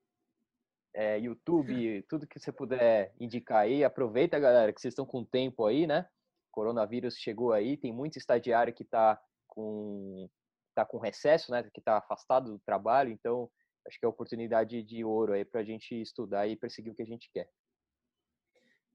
A: é, YouTube, tudo que você puder indicar aí. Aproveita, galera, que vocês estão com tempo aí, né? Coronavírus chegou aí, tem muito estagiário que está com está com recesso, né, que está afastado do trabalho, então acho que é oportunidade de ouro aí para a gente estudar e perseguir o que a gente quer.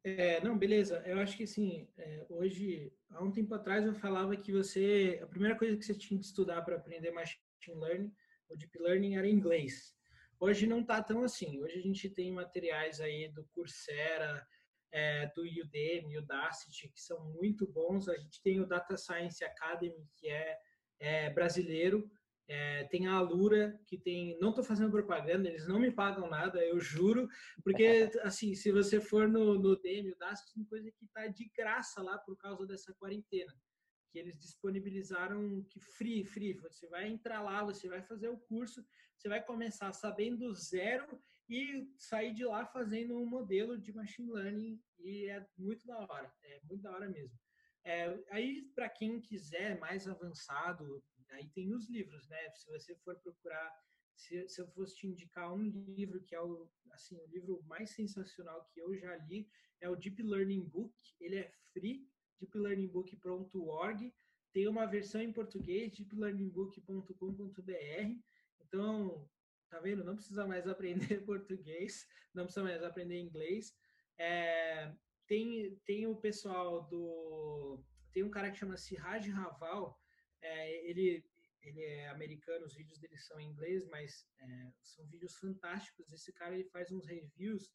B: É, não, beleza. Eu acho que assim, é, hoje, há um tempo atrás eu falava que você, a primeira coisa que você tinha que estudar para aprender machine learning ou deep learning era inglês. Hoje não está tão assim. Hoje a gente tem materiais aí do Coursera, é, do Udemy, Udacity, que são muito bons. A gente tem o Data Science Academy, que é é, brasileiro. É, tem a Alura, que tem. Não estou fazendo propaganda, eles não me pagam nada, eu juro. Porque, *laughs* assim, se você for no, no DM, o DAS tem coisa que está de graça lá por causa dessa quarentena. Que eles disponibilizaram que free, free. Você vai entrar lá, você vai fazer o curso, você vai começar sabendo zero e sair de lá fazendo um modelo de machine learning. E é muito da hora, é muito da hora mesmo. É, aí, para quem quiser mais avançado, aí tem os livros, né? Se você for procurar se, se eu fosse te indicar um livro que é o, assim, o livro mais sensacional que eu já li, é o Deep Learning Book. Ele é free, deeplearningbook.org. Tem uma versão em português, deeplearningbook.com.br. Então, tá vendo? Não precisa mais aprender *laughs* português, não precisa mais aprender inglês. É, tem, tem o pessoal do. Tem um cara que chama Siraj Raval. É, ele, ele é americano, os vídeos dele são em inglês, mas é, são vídeos fantásticos. Esse cara ele faz uns reviews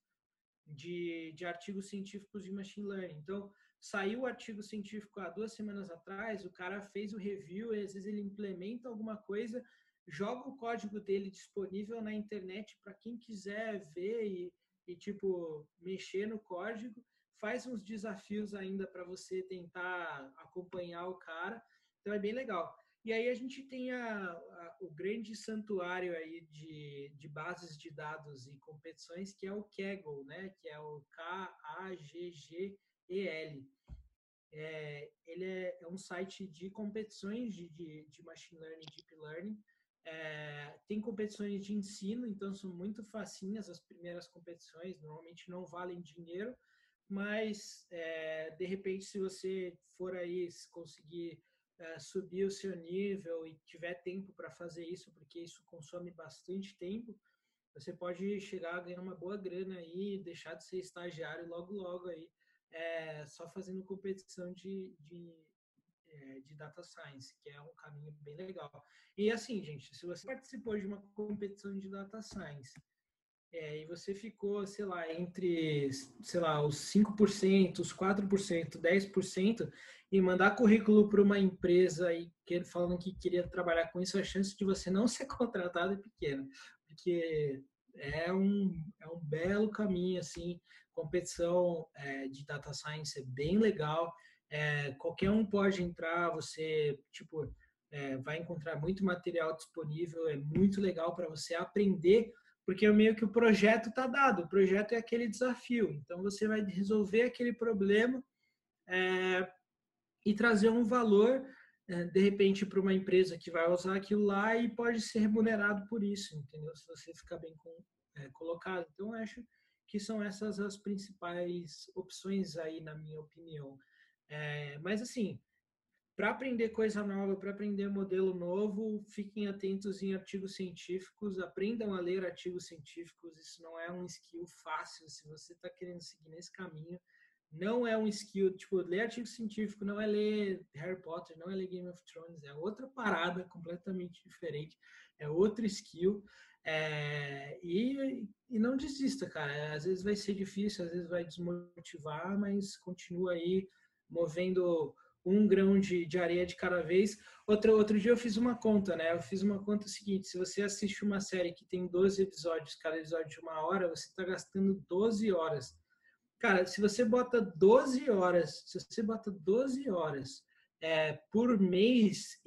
B: de, de artigos científicos de machine learning. Então, saiu o artigo científico há duas semanas atrás, o cara fez o review, e às vezes ele implementa alguma coisa, joga o código dele disponível na internet para quem quiser ver e, e, tipo, mexer no código, faz uns desafios ainda para você tentar acompanhar o cara. Então, é bem legal. E aí a gente tem a, a, o grande santuário aí de, de bases de dados e competições, que é o Kaggle, né? Que é o K-A-G-G-E-L. É, ele é, é, um site de competições de, de, de machine learning, deep learning. É, tem competições de ensino, então são muito facinhas as primeiras competições, normalmente não valem dinheiro, mas é, de repente se você for aí conseguir uh, subir o seu nível e tiver tempo para fazer isso, porque isso consome bastante tempo, você pode chegar a ganhar uma boa grana aí, deixar de ser estagiário logo, logo aí, é, só fazendo competição de, de, é, de data science, que é um caminho bem legal. E assim, gente, se você participou de uma competição de data science é, e você ficou, sei lá, entre, sei lá, os 5%, os 4%, 10%, e mandar currículo para uma empresa e falando que queria trabalhar com isso, a chance de você não ser *laughs* contratado é pequena, porque é um, é um belo caminho, assim, competição é, de data science é bem legal, é, qualquer um pode entrar, você, tipo, é, vai encontrar muito material disponível, é muito legal para você aprender porque é meio que o projeto está dado, o projeto é aquele desafio. Então você vai resolver aquele problema é, e trazer um valor, é, de repente, para uma empresa que vai usar aquilo lá e pode ser remunerado por isso, entendeu? Se você ficar bem com, é, colocado. Então acho que são essas as principais opções aí, na minha opinião. É, mas assim, para aprender coisa nova, para aprender modelo novo, fiquem atentos em artigos científicos, aprendam a ler artigos científicos. Isso não é um skill fácil. Se você está querendo seguir nesse caminho, não é um skill. Tipo, ler artigo científico não é ler Harry Potter, não é ler Game of Thrones, é outra parada completamente diferente, é outro skill. É, e, e não desista, cara. Às vezes vai ser difícil, às vezes vai desmotivar, mas continua aí movendo um grão de, de areia de cada vez. Outro, outro dia eu fiz uma conta, né? Eu fiz uma conta seguinte: se você assiste uma série que tem 12 episódios, cada episódio de uma hora, você está gastando 12 horas. Cara, se você bota 12 horas, se você bota 12 horas é, por mês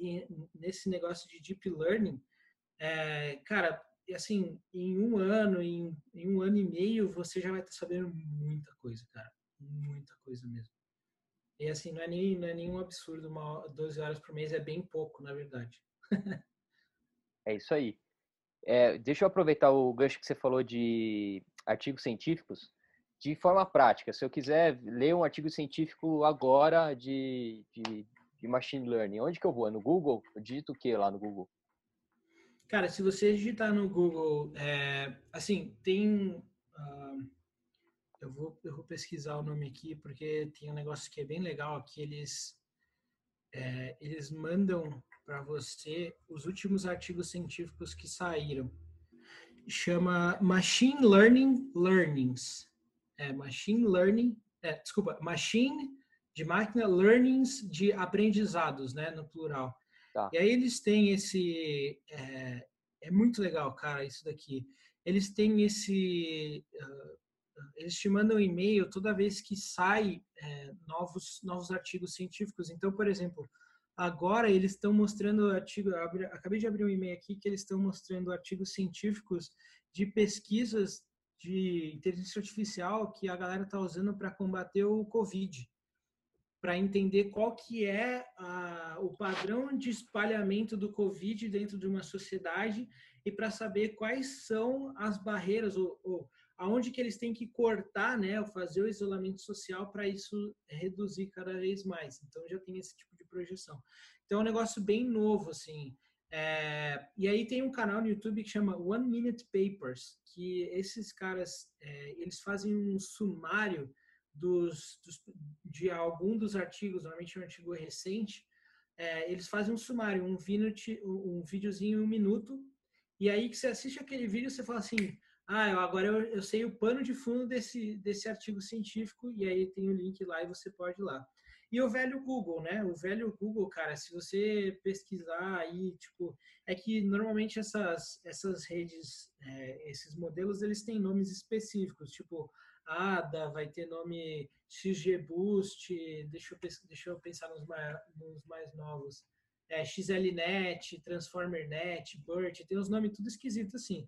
B: nesse negócio de deep learning, é, cara, assim, em um ano, em, em um ano e meio, você já vai estar tá sabendo muita coisa, cara. Muita coisa mesmo. E assim, não é, nem, não é nenhum absurdo, uma, 12 horas por mês é bem pouco, na verdade. *laughs*
A: é isso aí. É, deixa eu aproveitar o gancho que você falou de artigos científicos. De forma prática, se eu quiser ler um artigo científico agora de, de, de machine learning, onde que eu vou? É no Google? Eu digito o que lá no Google?
B: Cara, se você digitar no Google, é, assim, tem uh, eu vou, eu vou pesquisar o nome aqui porque tem um negócio que é bem legal que eles é, eles mandam para você os últimos artigos científicos que saíram. Chama Machine Learning Learnings. É, machine Learning, é, desculpa, Machine de máquina, Learnings de aprendizados, né, no plural. Tá. E aí eles têm esse, é, é, muito legal, cara, isso daqui. Eles têm esse uh, eles te mandam um e-mail toda vez que sai é, novos, novos artigos científicos. Então, por exemplo, agora eles estão mostrando artigo, acabei de abrir um e-mail aqui que eles estão mostrando artigos científicos de pesquisas de inteligência artificial que a galera está usando para combater o Covid, para entender qual que é a, o padrão de espalhamento do Covid dentro de uma sociedade e para saber quais são as barreiras ou, ou aonde que eles têm que cortar, né, fazer o isolamento social para isso reduzir cada vez mais. Então já tem esse tipo de projeção. Então é um negócio bem novo, assim. É, e aí tem um canal no YouTube que chama One Minute Papers, que esses caras é, eles fazem um sumário dos, dos, de algum dos artigos, normalmente é um artigo recente, é, eles fazem um sumário, um, minute, um videozinho em um minuto, e aí que você assiste aquele vídeo, você fala assim, ah, eu, agora eu, eu sei o pano de fundo desse, desse artigo científico, e aí tem o link lá e você pode ir lá. E o velho Google, né? O velho Google, cara, se você pesquisar aí, tipo, é que normalmente essas, essas redes, é, esses modelos, eles têm nomes específicos, tipo, ADA, vai ter nome XGBoost, deixa eu, deixa eu pensar nos mais, nos mais novos, é, XLNet, TransformerNet, BERT, tem uns nomes tudo esquisitos assim.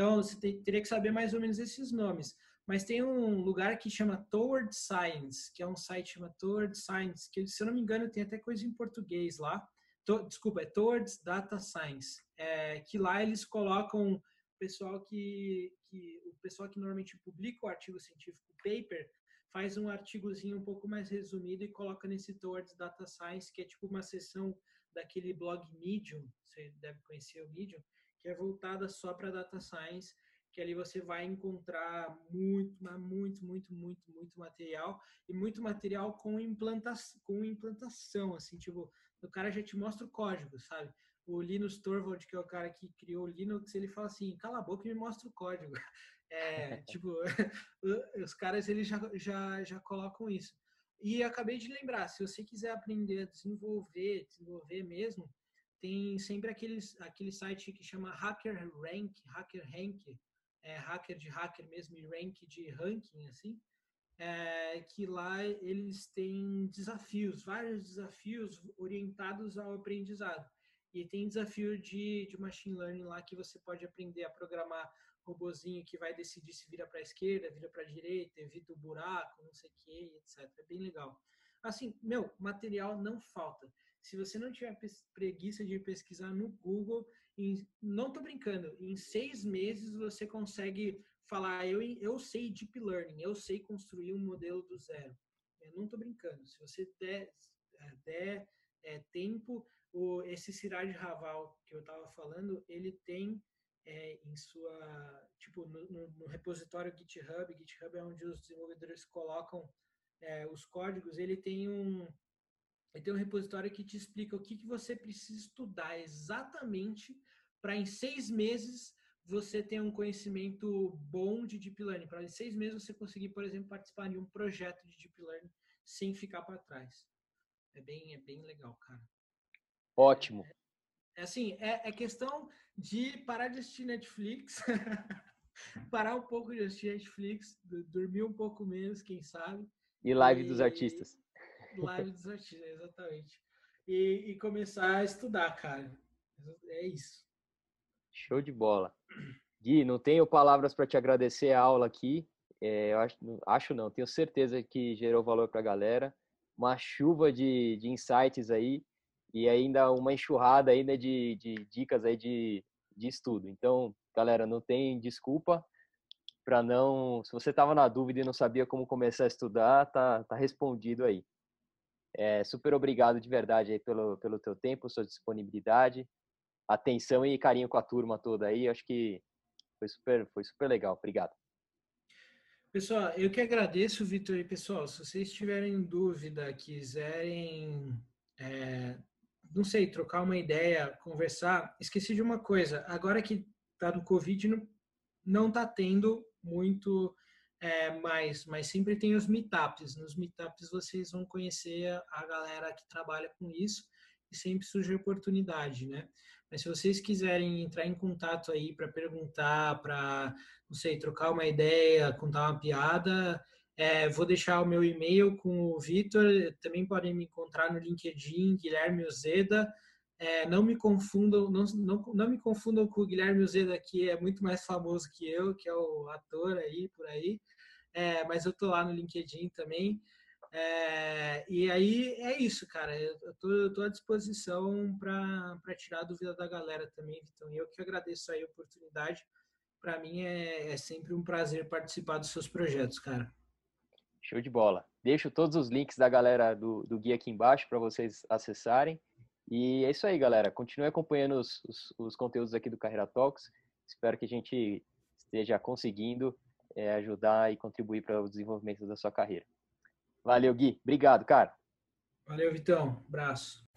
B: Então, você teria que saber mais ou menos esses nomes. Mas tem um lugar que chama Toward Science, que é um site chama Toward Science, que se eu não me engano tem até coisa em português lá. To, desculpa, é Towards Data Science, é, que lá eles colocam pessoal que, que o pessoal que normalmente publica o artigo científico, o paper, faz um artigozinho um pouco mais resumido e coloca nesse Towards Data Science, que é tipo uma seção daquele blog Medium, você deve conhecer o Medium, que é voltada só para data science, que ali você vai encontrar muito, muito, muito, muito, muito material e muito material com implantação, com implantação, assim, tipo, o cara já te mostra o código, sabe? o Linus Torvald, que é o cara que criou o Linux, ele fala assim, cala a boca e me mostra o código. *laughs* É, tipo, *laughs* os caras eles já, já, já colocam isso. E acabei de lembrar, se você quiser aprender a desenvolver, desenvolver mesmo, tem sempre aqueles, aquele site que chama Hacker Rank, Hacker Rank, é, hacker de hacker mesmo e rank de ranking, assim, é, que lá eles têm desafios, vários desafios orientados ao aprendizado. E tem desafio de, de machine learning lá que você pode aprender a programar robozinho que vai decidir se vira para a esquerda, vira para a direita, evita o buraco, não sei o que, etc. É bem legal. Assim, meu, material não falta. Se você não tiver preguiça de pesquisar no Google, em, não tô brincando, em seis meses você consegue falar, eu, eu sei Deep Learning, eu sei construir um modelo do zero. Eu não tô brincando. Se você der, der é, tempo, o, esse Siraj Raval que eu estava falando, ele tem é, em sua, tipo, no, no, no, repositório GitHub, GitHub é onde os desenvolvedores colocam é, os códigos, ele tem um ele tem um repositório que te explica o que, que você precisa estudar exatamente para em seis meses você ter um conhecimento bom de Deep Learning. Para em seis meses você conseguir, por exemplo, participar de um projeto de Deep Learning sem ficar para trás. É bem, é bem legal, cara.
A: Ótimo.
B: É, assim, é, é questão de parar de assistir Netflix, *laughs* parar um pouco de assistir Netflix, dormir um pouco menos, quem sabe.
A: E live e, dos artistas.
B: Live dos artistas, exatamente. E, e começar a estudar, cara. É isso.
A: Show de bola. Gui, não tenho palavras para te agradecer a aula aqui. É, eu acho, acho não, tenho certeza que gerou valor para a galera. Uma chuva de, de insights aí e ainda uma enxurrada ainda de, de dicas aí de, de estudo. Então, galera, não tem desculpa para não. Se você estava na dúvida e não sabia como começar a estudar, tá, tá respondido aí. É, super obrigado de verdade aí pelo, pelo teu tempo, sua disponibilidade, atenção e carinho com a turma toda aí. Acho que foi super, foi super legal. Obrigado.
B: Pessoal, eu que agradeço, Vitor. E pessoal, se vocês tiverem dúvida, quiserem é, não sei, trocar uma ideia, conversar. Esqueci de uma coisa. Agora que tá no Covid, não, não tá tendo muito é, mais, mas sempre tem os meetups. Nos meetups vocês vão conhecer a galera que trabalha com isso e sempre surge oportunidade, né? Mas se vocês quiserem entrar em contato aí para perguntar, para, não sei, trocar uma ideia, contar uma piada, é, vou deixar o meu e-mail com o Vitor. Também podem me encontrar no LinkedIn, Guilherme Uzeda. É, não me confundam, não, não, não me confundam com o Guilherme Uzeda, que é muito mais famoso que eu, que é o ator aí por aí. É, mas eu tô lá no LinkedIn também. É, e aí é isso, cara. Eu tô, eu tô à disposição para tirar a dúvida da galera também, Então, eu que agradeço aí a oportunidade. Para mim é, é sempre um prazer participar dos seus projetos, cara.
C: Show de bola. Deixo todos os links da galera do, do guia aqui embaixo para vocês acessarem. E é isso aí, galera. Continue acompanhando os, os, os, conteúdos aqui do Carreira Talks. Espero que a gente esteja conseguindo é, ajudar e contribuir para o desenvolvimento da sua carreira. Valeu, Gui. Obrigado, cara.
B: Valeu, Vitão. Abraço.